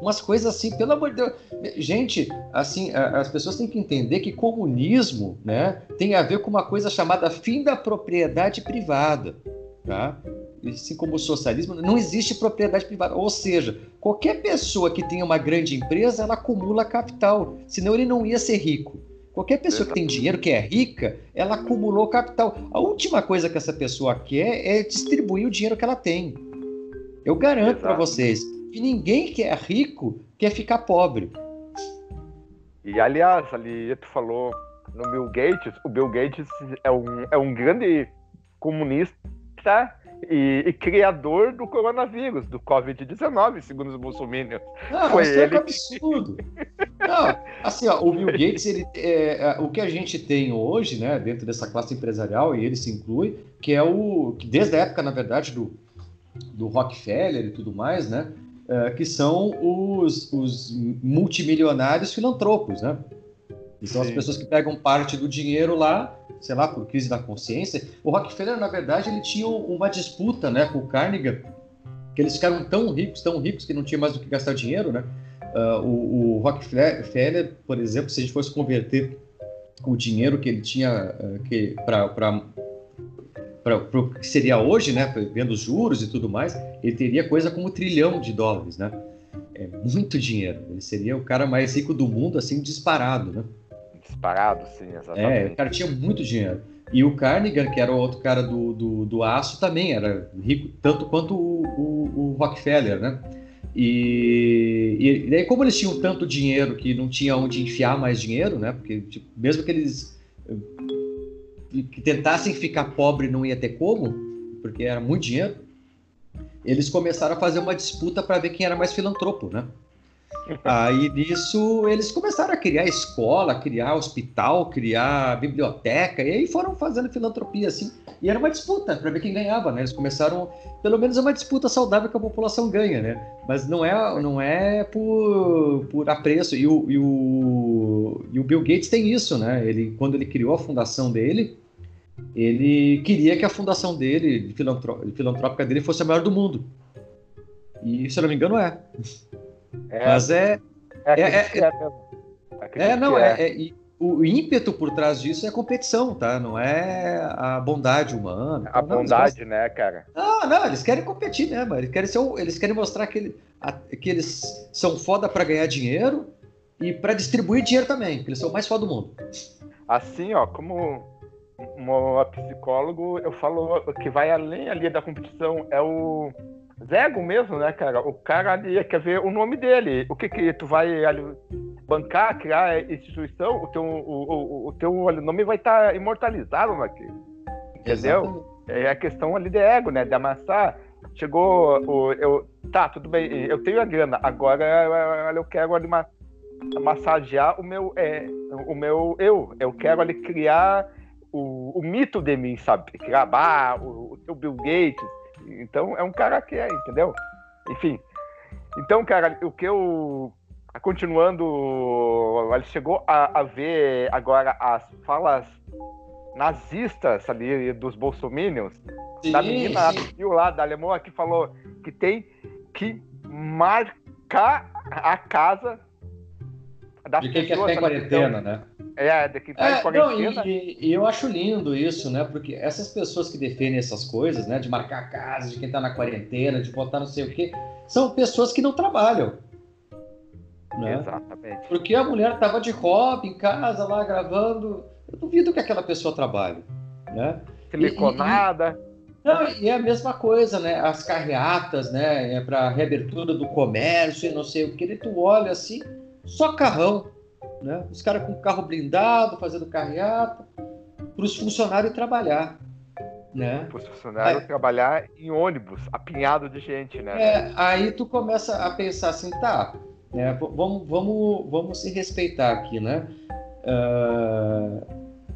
umas coisas assim, pelo amor de Deus. Gente, assim, as pessoas têm que entender que comunismo né, tem a ver com uma coisa chamada fim da propriedade privada. Tá? Assim como o socialismo, não existe propriedade privada. Ou seja, qualquer pessoa que tenha uma grande empresa, ela acumula capital, senão ele não ia ser rico. Qualquer pessoa que tem dinheiro, que é rica, ela acumulou capital. A última coisa que essa pessoa quer é distribuir o dinheiro que ela tem. Eu garanto para vocês que ninguém que é rico quer ficar pobre. E aliás, ali tu falou no Bill Gates, o Bill Gates é um, é um grande comunista e, e, criador do coronavírus, do Covid-19, segundo os bolsominions. Não, Foi isso ele... é um absurdo. Não, assim, ó, o Bill Gates, ele, é, é, o que a gente tem hoje, né, dentro dessa classe empresarial, e ele se inclui, que é o, que desde a época, na verdade, do, do Rockefeller e tudo mais, né, é, que são os, os multimilionários filantropos, né? E são Sim. as pessoas que pegam parte do dinheiro lá, sei lá, por crise da consciência. O Rockefeller, na verdade, ele tinha uma disputa né, com o Carnegie, que eles ficaram tão ricos, tão ricos, que não tinha mais do que gastar dinheiro, né? Uh, o, o, Rockefeller, por exemplo, se a gente fosse converter o dinheiro que ele tinha uh, que para o que seria hoje, né, vendo os juros e tudo mais, ele teria coisa como um trilhão de dólares, né? É muito dinheiro. Ele seria o cara mais rico do mundo, assim, disparado, né? Disparado, sim, exatamente. É, o cara tinha muito dinheiro. E o Carnegie, que era o outro cara do, do, do aço, também era rico, tanto quanto o, o, o Rockefeller, né? E, e, daí, como eles tinham tanto dinheiro que não tinha onde enfiar mais dinheiro, né? Porque tipo, mesmo que eles eh, que tentassem ficar pobre não ia ter como, porque era muito dinheiro, eles começaram a fazer uma disputa para ver quem era mais filantropo, né? Aí nisso eles começaram a criar escola, criar hospital, criar biblioteca, e aí foram fazendo filantropia assim. E era uma disputa para ver quem ganhava, né? Eles começaram, pelo menos é uma disputa saudável que a população ganha, né? Mas não é, não é por, por apreço. E o, e, o, e o Bill Gates tem isso, né? Ele, quando ele criou a fundação dele, ele queria que a fundação dele, filantrópica dele, fosse a maior do mundo. E, se eu não me engano, é. É, Mas é. É, é, é, é, é não, é. é, é o ímpeto por trás disso é a competição, tá? Não é a bondade humana. A não, bondade, né, cara? Não, não, eles querem competir mesmo. Eles querem, ser, eles querem mostrar que, ele, que eles são foda para ganhar dinheiro e para distribuir dinheiro também, que eles são o mais foda do mundo. Assim, ó, como um psicólogo, eu falo que vai além ali da competição, é o Zego mesmo, né, cara? O cara ali quer ver o nome dele. O que que tu vai ali, bancar, criar instituição, o teu, o, o, o teu nome vai estar tá imortalizado naquilo. Entendeu? Exatamente. É a questão ali de ego, né? De amassar. Chegou o. Eu, tá, tudo bem, eu tenho a grana, agora eu quero ali massagear o meu, é, o meu eu. Eu quero ali criar o, o mito de mim, sabe? Que, ah, o, o teu Bill Gates. Então é um cara que é, entendeu? Enfim. Então, cara, o que eu. Continuando, ele chegou a, a ver agora as falas nazistas ali dos bolsominions. Sim, da menina viu lá da alemã que falou que tem que marcar a casa das de quem pessoas. quer ficar em quarentena, né? É, de quem tá é. Não, e, e, eu acho lindo isso, né? Porque essas pessoas que defendem essas coisas, né? De marcar casa, de quem tá na quarentena, de botar não sei o quê, são pessoas que não trabalham. Né? Exatamente. Porque a mulher tava de hobby em casa lá gravando. Eu duvido que aquela pessoa trabalhe, né? Siliconada. E, e, não, e é a mesma coisa, né? As carreatas, né? É para reabertura do comércio e não sei o que. Tu olha assim, só carrão, né? Os caras com carro blindado, fazendo carreata, para os funcionários trabalhar, né? Para os funcionários é. trabalhar em ônibus, apinhado de gente, né? É, aí tu começa a pensar assim, tá? Né? Vamos, vamos, vamos se respeitar aqui, né? Uh,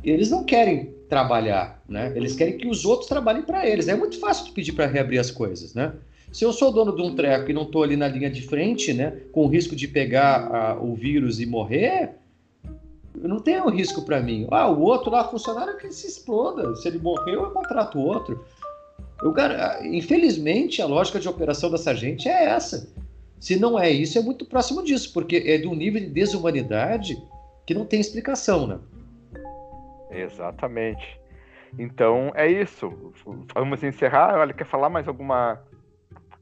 eles não querem trabalhar, né? Eles querem que os outros trabalhem para eles. É muito fácil tu pedir para reabrir as coisas, né? Se eu sou dono de um treco e não estou ali na linha de frente, né, com o risco de pegar a, o vírus e morrer, não tem um risco para mim. Ah, o outro lá, funcionário, que se exploda. Se ele morreu, eu contrato outro. Eu, infelizmente, a lógica de operação dessa gente é essa. Se não é isso, é muito próximo disso, porque é de um nível de desumanidade que não tem explicação, né? Exatamente. Então é isso. Vamos encerrar. Olha, quer falar mais alguma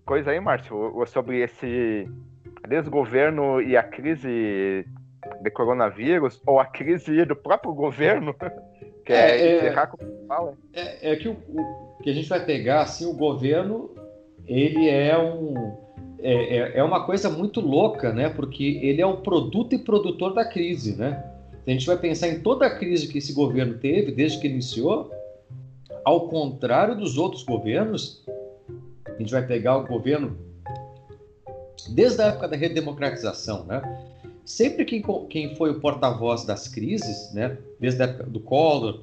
coisa aí, Márcio, sobre esse desgoverno e a crise de coronavírus, ou a crise do próprio governo? Quer é, é, encerrar como fala? É, é que o, o, que a gente vai pegar, assim, o governo, ele é um. É, é, é uma coisa muito louca, né? Porque ele é o produto e produtor da crise, né? a gente vai pensar em toda a crise que esse governo teve desde que iniciou, ao contrário dos outros governos, a gente vai pegar o governo desde a época da redemocratização, né? Sempre quem, quem foi o porta-voz das crises, né? Desde a época do Collor,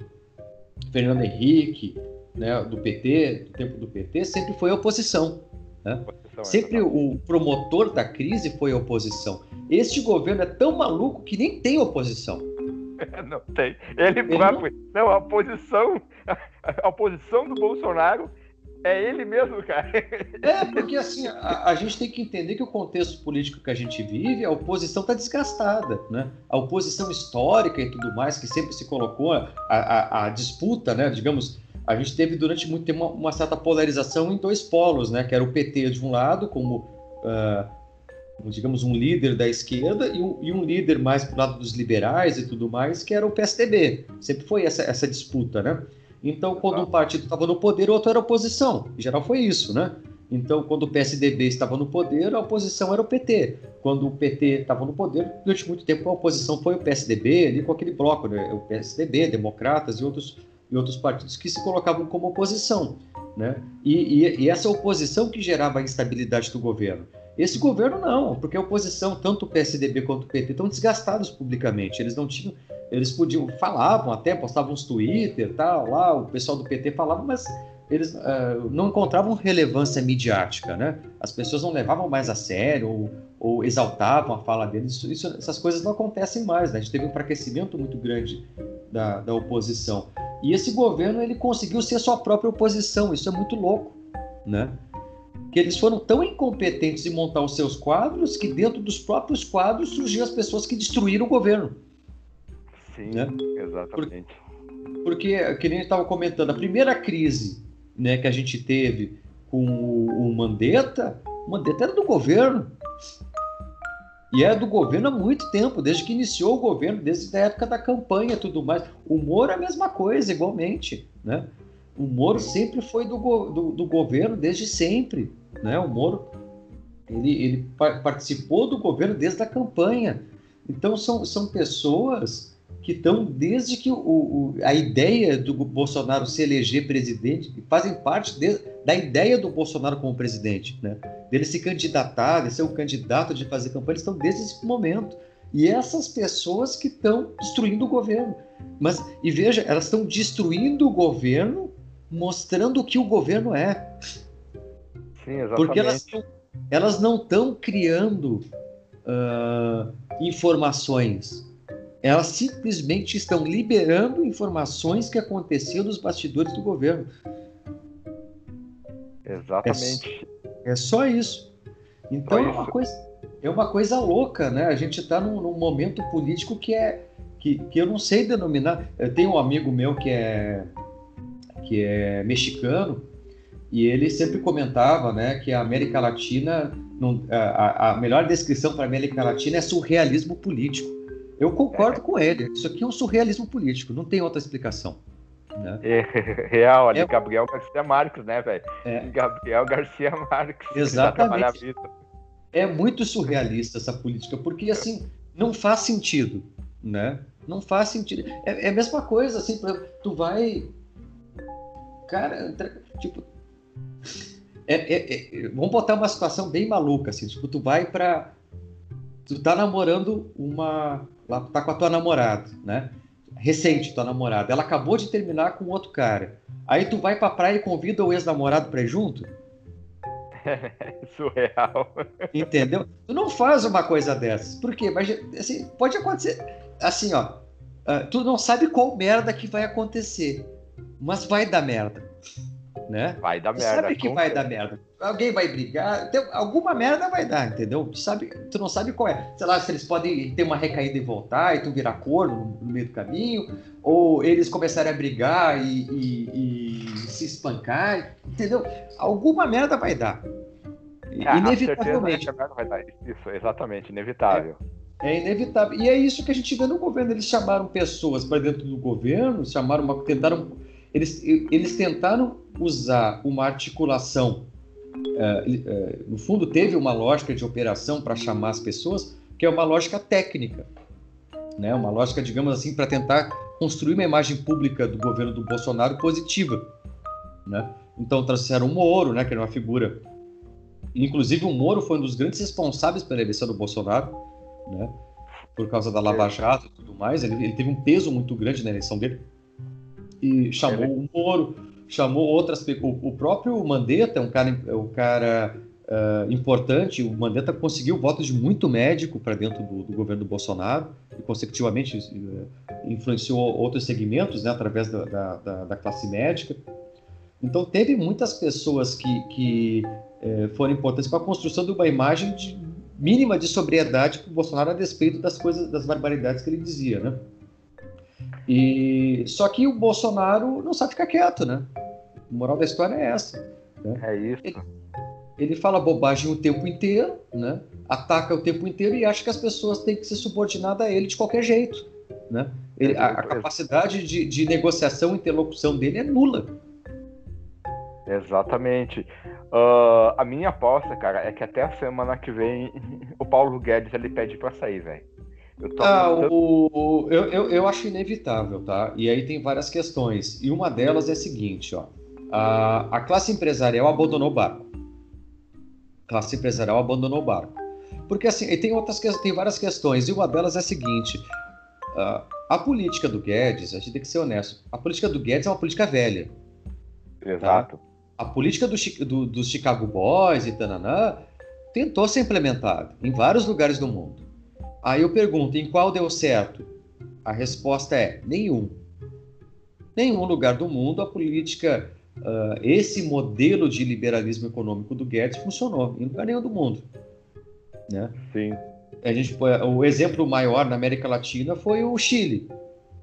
Fernando Henrique, né? Do PT, do tempo do PT, sempre foi a oposição, né? É sempre é o promotor da crise foi a oposição. Este governo é tão maluco que nem tem oposição. Não tem. Ele, ele próprio. Não... não, a oposição, a oposição do Bolsonaro é ele mesmo, cara. É, porque assim, a, a, gente tem que entender que o contexto político que a gente vive, a oposição está desgastada, né? A oposição histórica e tudo mais, que sempre se colocou, a, a, a disputa, né? Digamos, a gente teve durante muito tempo uma, uma, certa polarização em dois polos, né? Que era o PT de um lado, como uh, digamos, um líder da esquerda e um, e um líder mais pro lado dos liberais e tudo mais, que era o PSDB. Sempre foi essa, essa disputa, né? Então, quando um partido estava no poder, o outro era oposição. Em geral, foi isso, né? Então, quando o PSDB estava no poder, a oposição era o PT. Quando o PT estava no poder, durante muito tempo a oposição foi o PSDB, ali com aquele bloco, né? o PSDB, Democratas e outros, e outros partidos que se colocavam como oposição. Né? E, e, e essa oposição que gerava a instabilidade do governo. Esse governo não, porque a oposição, tanto o PSDB quanto o PT, estão desgastados publicamente. Eles não tinham, eles podiam, falavam até, postavam uns Twitter, tal, lá, o pessoal do PT falava, mas eles uh, não encontravam relevância midiática, né? As pessoas não levavam mais a sério ou, ou exaltavam a fala deles. Isso, isso, essas coisas não acontecem mais, né? A gente teve um enfraquecimento muito grande da, da oposição. E esse governo ele conseguiu ser sua própria oposição. Isso é muito louco, né? Que eles foram tão incompetentes em montar os seus quadros que dentro dos próprios quadros surgiram as pessoas que destruíram o governo. Sim, né? exatamente. Porque, porque, que nem a gente estava comentando, a primeira crise né, que a gente teve com o, o Mandetta, o Mandetta era do governo. E é do governo há muito tempo, desde que iniciou o governo, desde a época da campanha e tudo mais. O Moro é a mesma coisa, igualmente. Né? O Moro sempre foi do, do, do governo, desde sempre né? O Moro ele, ele participou do governo desde a campanha. Então são, são pessoas que estão desde que o, o, a ideia do Bolsonaro se eleger presidente, fazem parte de, da ideia do Bolsonaro como presidente, né? Dele se candidatar, de ser um candidato, de fazer campanha, eles estão desde esse momento. E essas pessoas que estão destruindo o governo. Mas, e veja, elas estão destruindo o governo, mostrando o que o governo é. Sim, exatamente. Porque elas, elas não estão criando uh, informações. Elas simplesmente estão liberando informações que aconteciam nos bastidores do governo. Exatamente. É, é só isso. Então é uma, coisa, é uma coisa louca, né? A gente está num, num, momento político que é que, que eu não sei denominar. Eu tenho um amigo meu que é que é mexicano e ele sempre comentava, né, que a América Latina, não, a, a melhor descrição para a América Latina é surrealismo político. Eu concordo é. com ele. Isso aqui é um surrealismo político, não tem outra explicação. Né? É, real, ali, é... Gabriel Garcia Marques, né, velho? É. Gabriel Garcia Marques. Exatamente. É muito surrealista essa política, porque assim, não faz sentido, né? Não faz sentido. É, é a mesma coisa, assim, tu vai. Cara, tipo, é, é, é, vamos botar uma situação bem maluca, assim, tipo, tu vai pra. Tu tá namorando uma. Lá, tá com a tua namorada, né? Recente, tua namorada. Ela acabou de terminar com outro cara. Aí tu vai pra praia e convida o ex-namorado pra ir junto? Surreal. Entendeu? Tu não faz uma coisa dessas. Por quê? Mas, assim, pode acontecer. Assim, ó. Uh, tu não sabe qual merda que vai acontecer. Mas vai dar merda né? Vai dar merda. Sabe que vai certeza. dar merda. Alguém vai brigar, tem, alguma merda vai dar, entendeu? Tu, sabe, tu não sabe qual é. Sei lá, se eles podem ter uma recaída e voltar e tu virar corno no, meio do caminho, ou eles começarem a brigar e, e, e se espancar, entendeu? Alguma merda vai dar. Ah, inevitavelmente. A merda vai dar. Isso, exatamente, inevitável. É. É inevitável. E é isso que a gente vê no governo. Eles chamaram pessoas para dentro do governo, chamaram uma, tentaram eles, eles tentaram usar uma articulação, uh, uh, no fundo teve uma lógica de operação para chamar as pessoas, que é uma lógica técnica, né? uma lógica, digamos assim, para tentar construir uma imagem pública do governo do Bolsonaro positiva. Né? Então trouxeram o Moro, né, que era uma figura. Inclusive o Moro foi um dos grandes responsáveis pela eleição do Bolsonaro, né? por causa da Lava Jato e tudo mais. Ele, ele teve um peso muito grande na eleição dele e chamou é o Moro, chamou outras o, o próprio Mandetta é um cara, é um cara uh, importante. O Mandetta conseguiu votos de muito médico para dentro do, do, governo do Bolsonaro e, consecutivamente, uh, influenciou outros segmentos né, através da, da, da, classe médica. Então, teve muitas pessoas que, que uh, foram importantes para a construção de uma imagem de, mínima de sobriedade para o Bolsonaro a despeito das coisas, das barbaridades que ele dizia, né? E só que o Bolsonaro não sabe ficar quieto, né? A moral da história é essa. Né? É isso. Ele, ele, fala bobagem o tempo inteiro, né? Ataca o tempo inteiro e acha que as pessoas têm que ser subordinadas a ele de qualquer jeito, né? Ele, a, a, capacidade de, de negociação e interlocução dele é nula. Exatamente. Uh, a minha aposta, cara, é que até a semana que vem o Paulo Guedes ele pede para sair, velho. Eu, ah, o, eu, eu, eu, acho inevitável, tá? E aí tem várias questões. E uma delas é a seguinte, ó. A, a classe empresarial abandonou o barco. A classe empresarial abandonou o barco. Porque assim, tem outras tem várias questões. E uma delas é a seguinte. Uh, a política do Guedes, a gente tem que ser honesto. A política do Guedes é uma política velha. Tá? Exato. Tá? A política do, do, dos Chicago Boys e tananã tentou ser implementada em vários lugares do mundo. Aí eu pergunto, em qual deu certo? A resposta é nenhum. Nenhum lugar do mundo a política, uh, esse modelo de liberalismo econômico do Guedes funcionou, em lugar nenhum do mundo. Né? Sim. A gente, o exemplo maior na América Latina foi o Chile,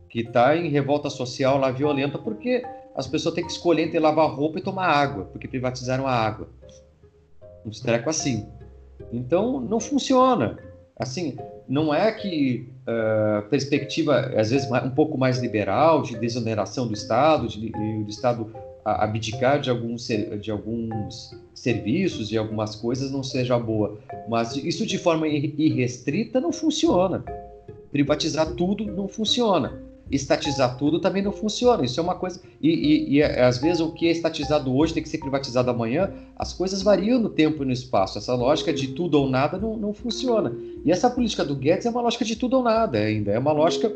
que está em revolta social lá violenta porque as pessoas têm que escolher entre lavar roupa e tomar água, porque privatizaram a água. Um treco assim. Então, não funciona. Assim, não é que uh, perspectiva, às vezes, um pouco mais liberal, de desoneração do Estado, de, do Estado abdicar de alguns, de alguns serviços, de algumas coisas, não seja boa. Mas isso de forma irrestrita não funciona. Privatizar tudo não funciona. Estatizar tudo também não funciona. Isso é uma coisa. E, e, e, às vezes o que é estatizado hoje tem que ser privatizado amanhã. As coisas variam no tempo e no espaço. Essa lógica de tudo ou nada não, não funciona. E essa política do Guedes é uma lógica de tudo ou nada ainda. É uma lógica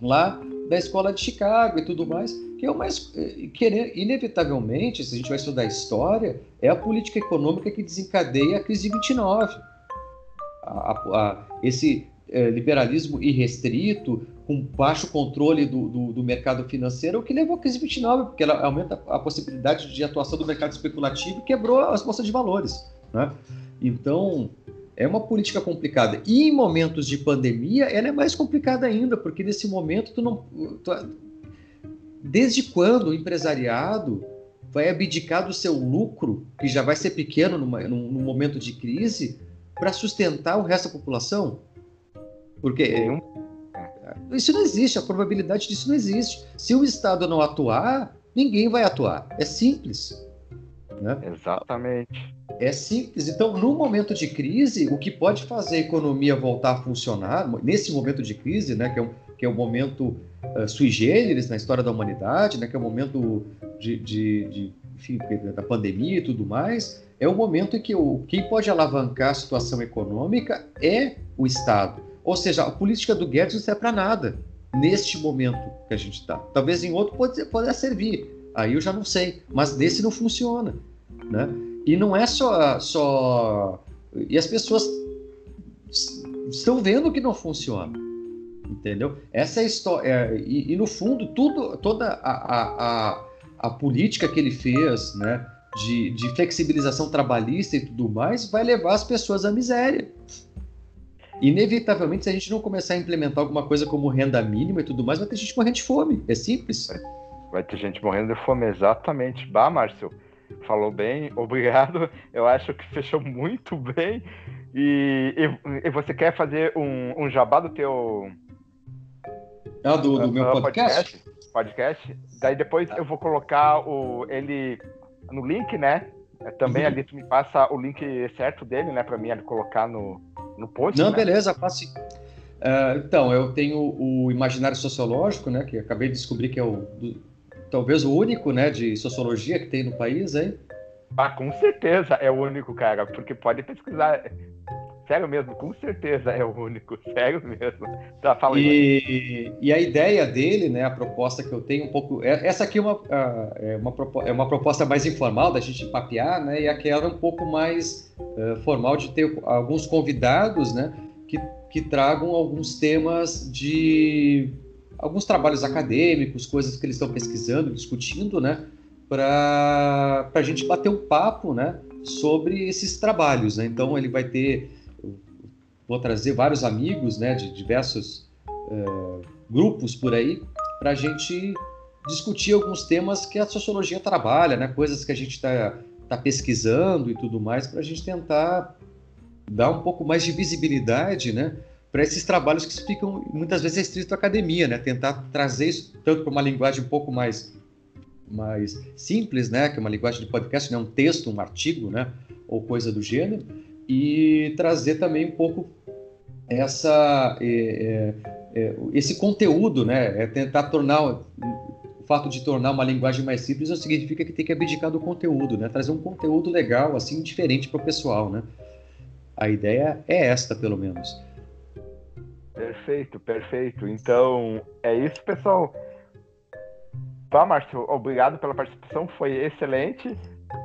lá da escola de Chicago e tudo mais, que é o mais. Que, inevitavelmente, se a gente vai estudar história, é a política econômica que desencadeia a crise de 29. A, a, a, esse é, liberalismo irrestrito, com baixo controle do, do, do, mercado financeiro, o que levou à crise 29, porque ela aumenta a possibilidade de atuação do mercado especulativo e quebrou as bolsas de valores. Né? Então, é uma política complicada. E em momentos de pandemia, ela é mais complicada ainda, porque nesse momento tu não. Tu, desde quando o empresariado vai abdicar do seu lucro, que já vai ser pequeno numa, num, num momento de crise, para sustentar o resto da população? Porque isso não existe, a probabilidade disso não existe. Se o Estado não atuar, ninguém vai atuar. É simples. Né? Exatamente. É simples. Então, no momento de crise, o que pode fazer a economia voltar a funcionar, nesse momento de crise, né, que, é um, que é um momento uh, sui generis na história da humanidade, né, que é o um momento de, de, de enfim, da pandemia e tudo mais, é o um momento em que o, quem pode alavancar a situação econômica é o Estado. Ou seja, a política do Guedes não serve para nada neste momento que a gente está. Talvez em outro pode, poder servir, aí eu já não sei, mas nesse não funciona. Né? E não é só, só. E as pessoas estão vendo que não funciona. Entendeu? Essa é a história. É, e, e, no fundo, tudo, toda a, a, a política que ele fez, né? De, de, flexibilização trabalhista e tudo mais, vai levar as pessoas à miséria inevitavelmente, se a gente não começar a implementar alguma coisa como renda mínima e tudo mais, vai ter gente morrendo de fome. É simples. Vai ter gente morrendo de fome, exatamente. Bah, Márcio, falou bem, obrigado. Eu acho que fechou muito bem. E, e, e você quer fazer um, um jabá do teu. Ah, do, do uh, meu podcast? podcast? podcast? Daí depois eu vou colocar o, ele no link, né? Também uhum. ali tu me passa o link certo dele, né, para mim ali colocar no, no post. Não, né? beleza, passe. Uh, então, eu tenho o imaginário sociológico, né, que acabei de descobrir que é o do, talvez o único, né, de sociologia que tem no país, hein? Ah, com certeza é o único, cara, porque pode pesquisar Sério mesmo, com certeza é o único, sério mesmo. Tá, fala e, e a ideia dele, né, a proposta que eu tenho um pouco. É, essa aqui é uma, é uma, é uma proposta mais informal da gente papear, né? E aquela é um pouco mais uh, formal de ter alguns convidados, né? Que, que tragam alguns temas de alguns trabalhos acadêmicos, coisas que eles estão pesquisando, discutindo, né? Para a gente bater um papo, né? Sobre esses trabalhos, né? Então ele vai ter vou trazer vários amigos né, de diversos uh, grupos por aí para a gente discutir alguns temas que a sociologia trabalha, né, coisas que a gente está tá pesquisando e tudo mais, para a gente tentar dar um pouco mais de visibilidade né, para esses trabalhos que ficam muitas vezes restritos à academia, né, tentar trazer isso tanto para uma linguagem um pouco mais mais simples, né, que é uma linguagem de podcast, né, um texto, um artigo, né, ou coisa do gênero, e trazer também um pouco essa, é, é, é, esse conteúdo, né? É tentar tornar o fato de tornar uma linguagem mais simples não significa que tem que abdicar do conteúdo, né? Trazer um conteúdo legal, assim, diferente para o pessoal, né? A ideia é esta, pelo menos. Perfeito, perfeito. Então, é isso, pessoal. Tá, Márcio, obrigado pela participação, foi excelente.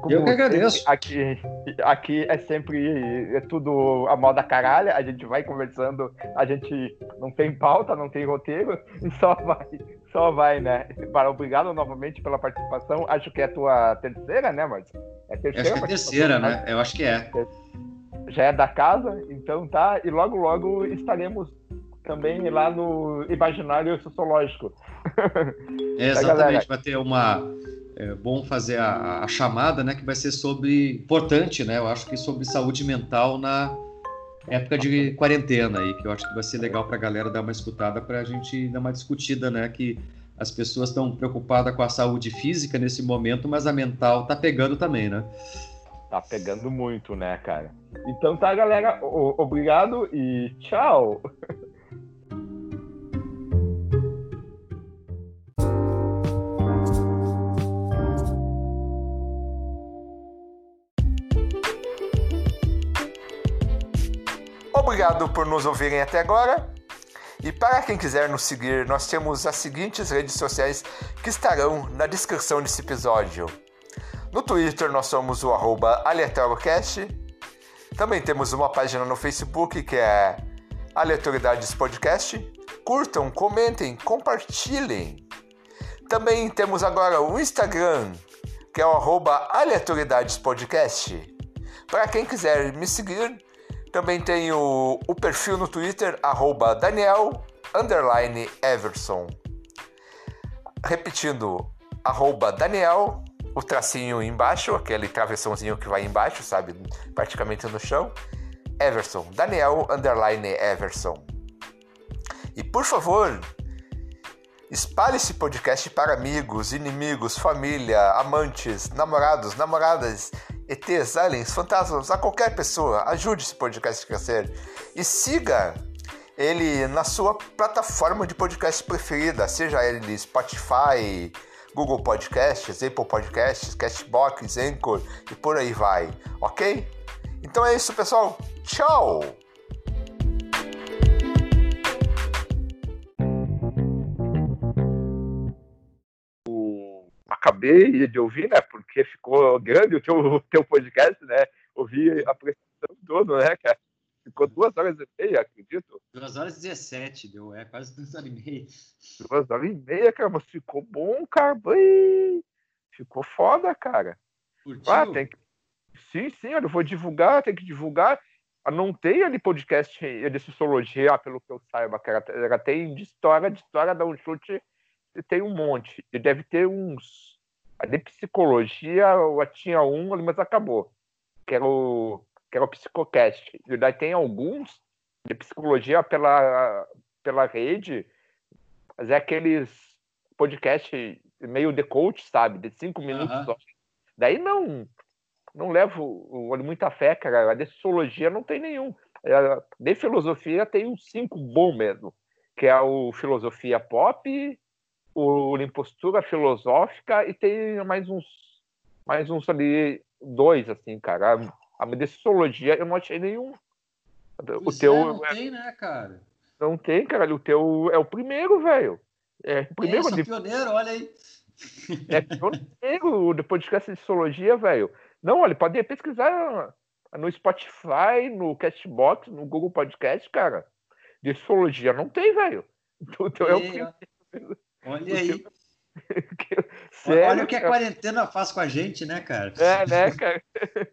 Como eu que agradeço. Aqui, aqui é sempre é tudo a moda caralha, a gente vai conversando, a gente não tem pauta, não tem roteiro, e só vai, só vai, né? Para obrigado novamente pela participação. Acho que é a tua terceira, né, Marcos? É terceira. acho que é a terceira, né? Eu acho que é. Já é da casa, então tá. E logo, logo estaremos também lá no imaginário sociológico. É, exatamente, vai ter uma é bom fazer a, a, chamada, né, que vai ser sobre importante, né? Eu acho que sobre saúde mental na época de quarentena aí, que eu acho que vai ser legal para a galera dar uma escutada para a gente dar uma discutida, né? Que as pessoas estão preocupadas com a saúde física nesse momento, mas a mental tá pegando também, né? Tá pegando muito, né, cara? Então tá, galera. Obrigado e tchau. Obrigado por nos ouvirem até agora. E para quem quiser nos seguir, nós temos as seguintes redes sociais que estarão na descrição desse episódio. No Twitter nós somos o arroba AleatórioCast. Também temos uma página no Facebook que é Aleatoriedades Podcast. Curtam, comentem, compartilhem. Também temos agora o Instagram, que é o arroba Podcast. Para quem quiser me seguir, também tenho o perfil no Twitter, arroba Daniel Everson. Repetindo, arroba Daniel, o tracinho embaixo, aquele travessãozinho que vai embaixo, sabe? Praticamente no chão. Everson, Daniel Everson. E por favor, espalhe esse podcast para amigos, inimigos, família, amantes, namorados, namoradas ETs, aliens, fantasmas, a qualquer pessoa. Ajude esse podcast a crescer. E siga ele na sua plataforma de podcast preferida, seja ele Spotify, Google Podcasts, Apple Podcasts, Castbox, Anchor e por aí vai, ok? Então é isso, pessoal. Tchau! Acabei de ouvir, né? Porque ficou grande o teu, o teu podcast, né? Ouvi a apresentação toda, né, cara? Ficou duas horas e meia, acredito. Duas horas e dezessete, deu, é quase duas horas e meia. Duas horas e meia, cara, mas ficou bom, cara. Bem... Ficou foda, cara. Curtiu? Ah, tem que... Sim, sim, eu vou divulgar, tem que divulgar. Ah, não tem ali podcast de sociologia, pelo que eu saiba, cara. Ela tem de história, de história, dá um chute tem um monte. E deve ter uns. A de psicologia, eu tinha um, mas acabou. Que era o, que era o Psicocast. E daí tem alguns de psicologia pela, pela rede, mas é aqueles podcast meio de coach, sabe? De cinco minutos uhum. só. Daí não não levo muita fé, cara. A de sociologia não tem nenhum. De filosofia tem uns cinco bom mesmo, que é o Filosofia Pop, o Impostura Filosófica e tem mais uns mais uns ali dois assim, cara. A, a Medicologia eu não achei nenhum. O teu é, não é, tem, né, cara? Não tem, cara. O teu é o primeiro, velho. É o primeiro é, de... pioneiro, olha aí. É pioneiro podcast de sociologia, velho. Não, olha, pode pesquisar no Spotify, no Castbox, no Google Podcast, cara. De sociologia não tem, velho. O teu é o primeiro. Olha aí. Sério, Olha o que a quarentena faz com a gente, né, cara? É, né, cara?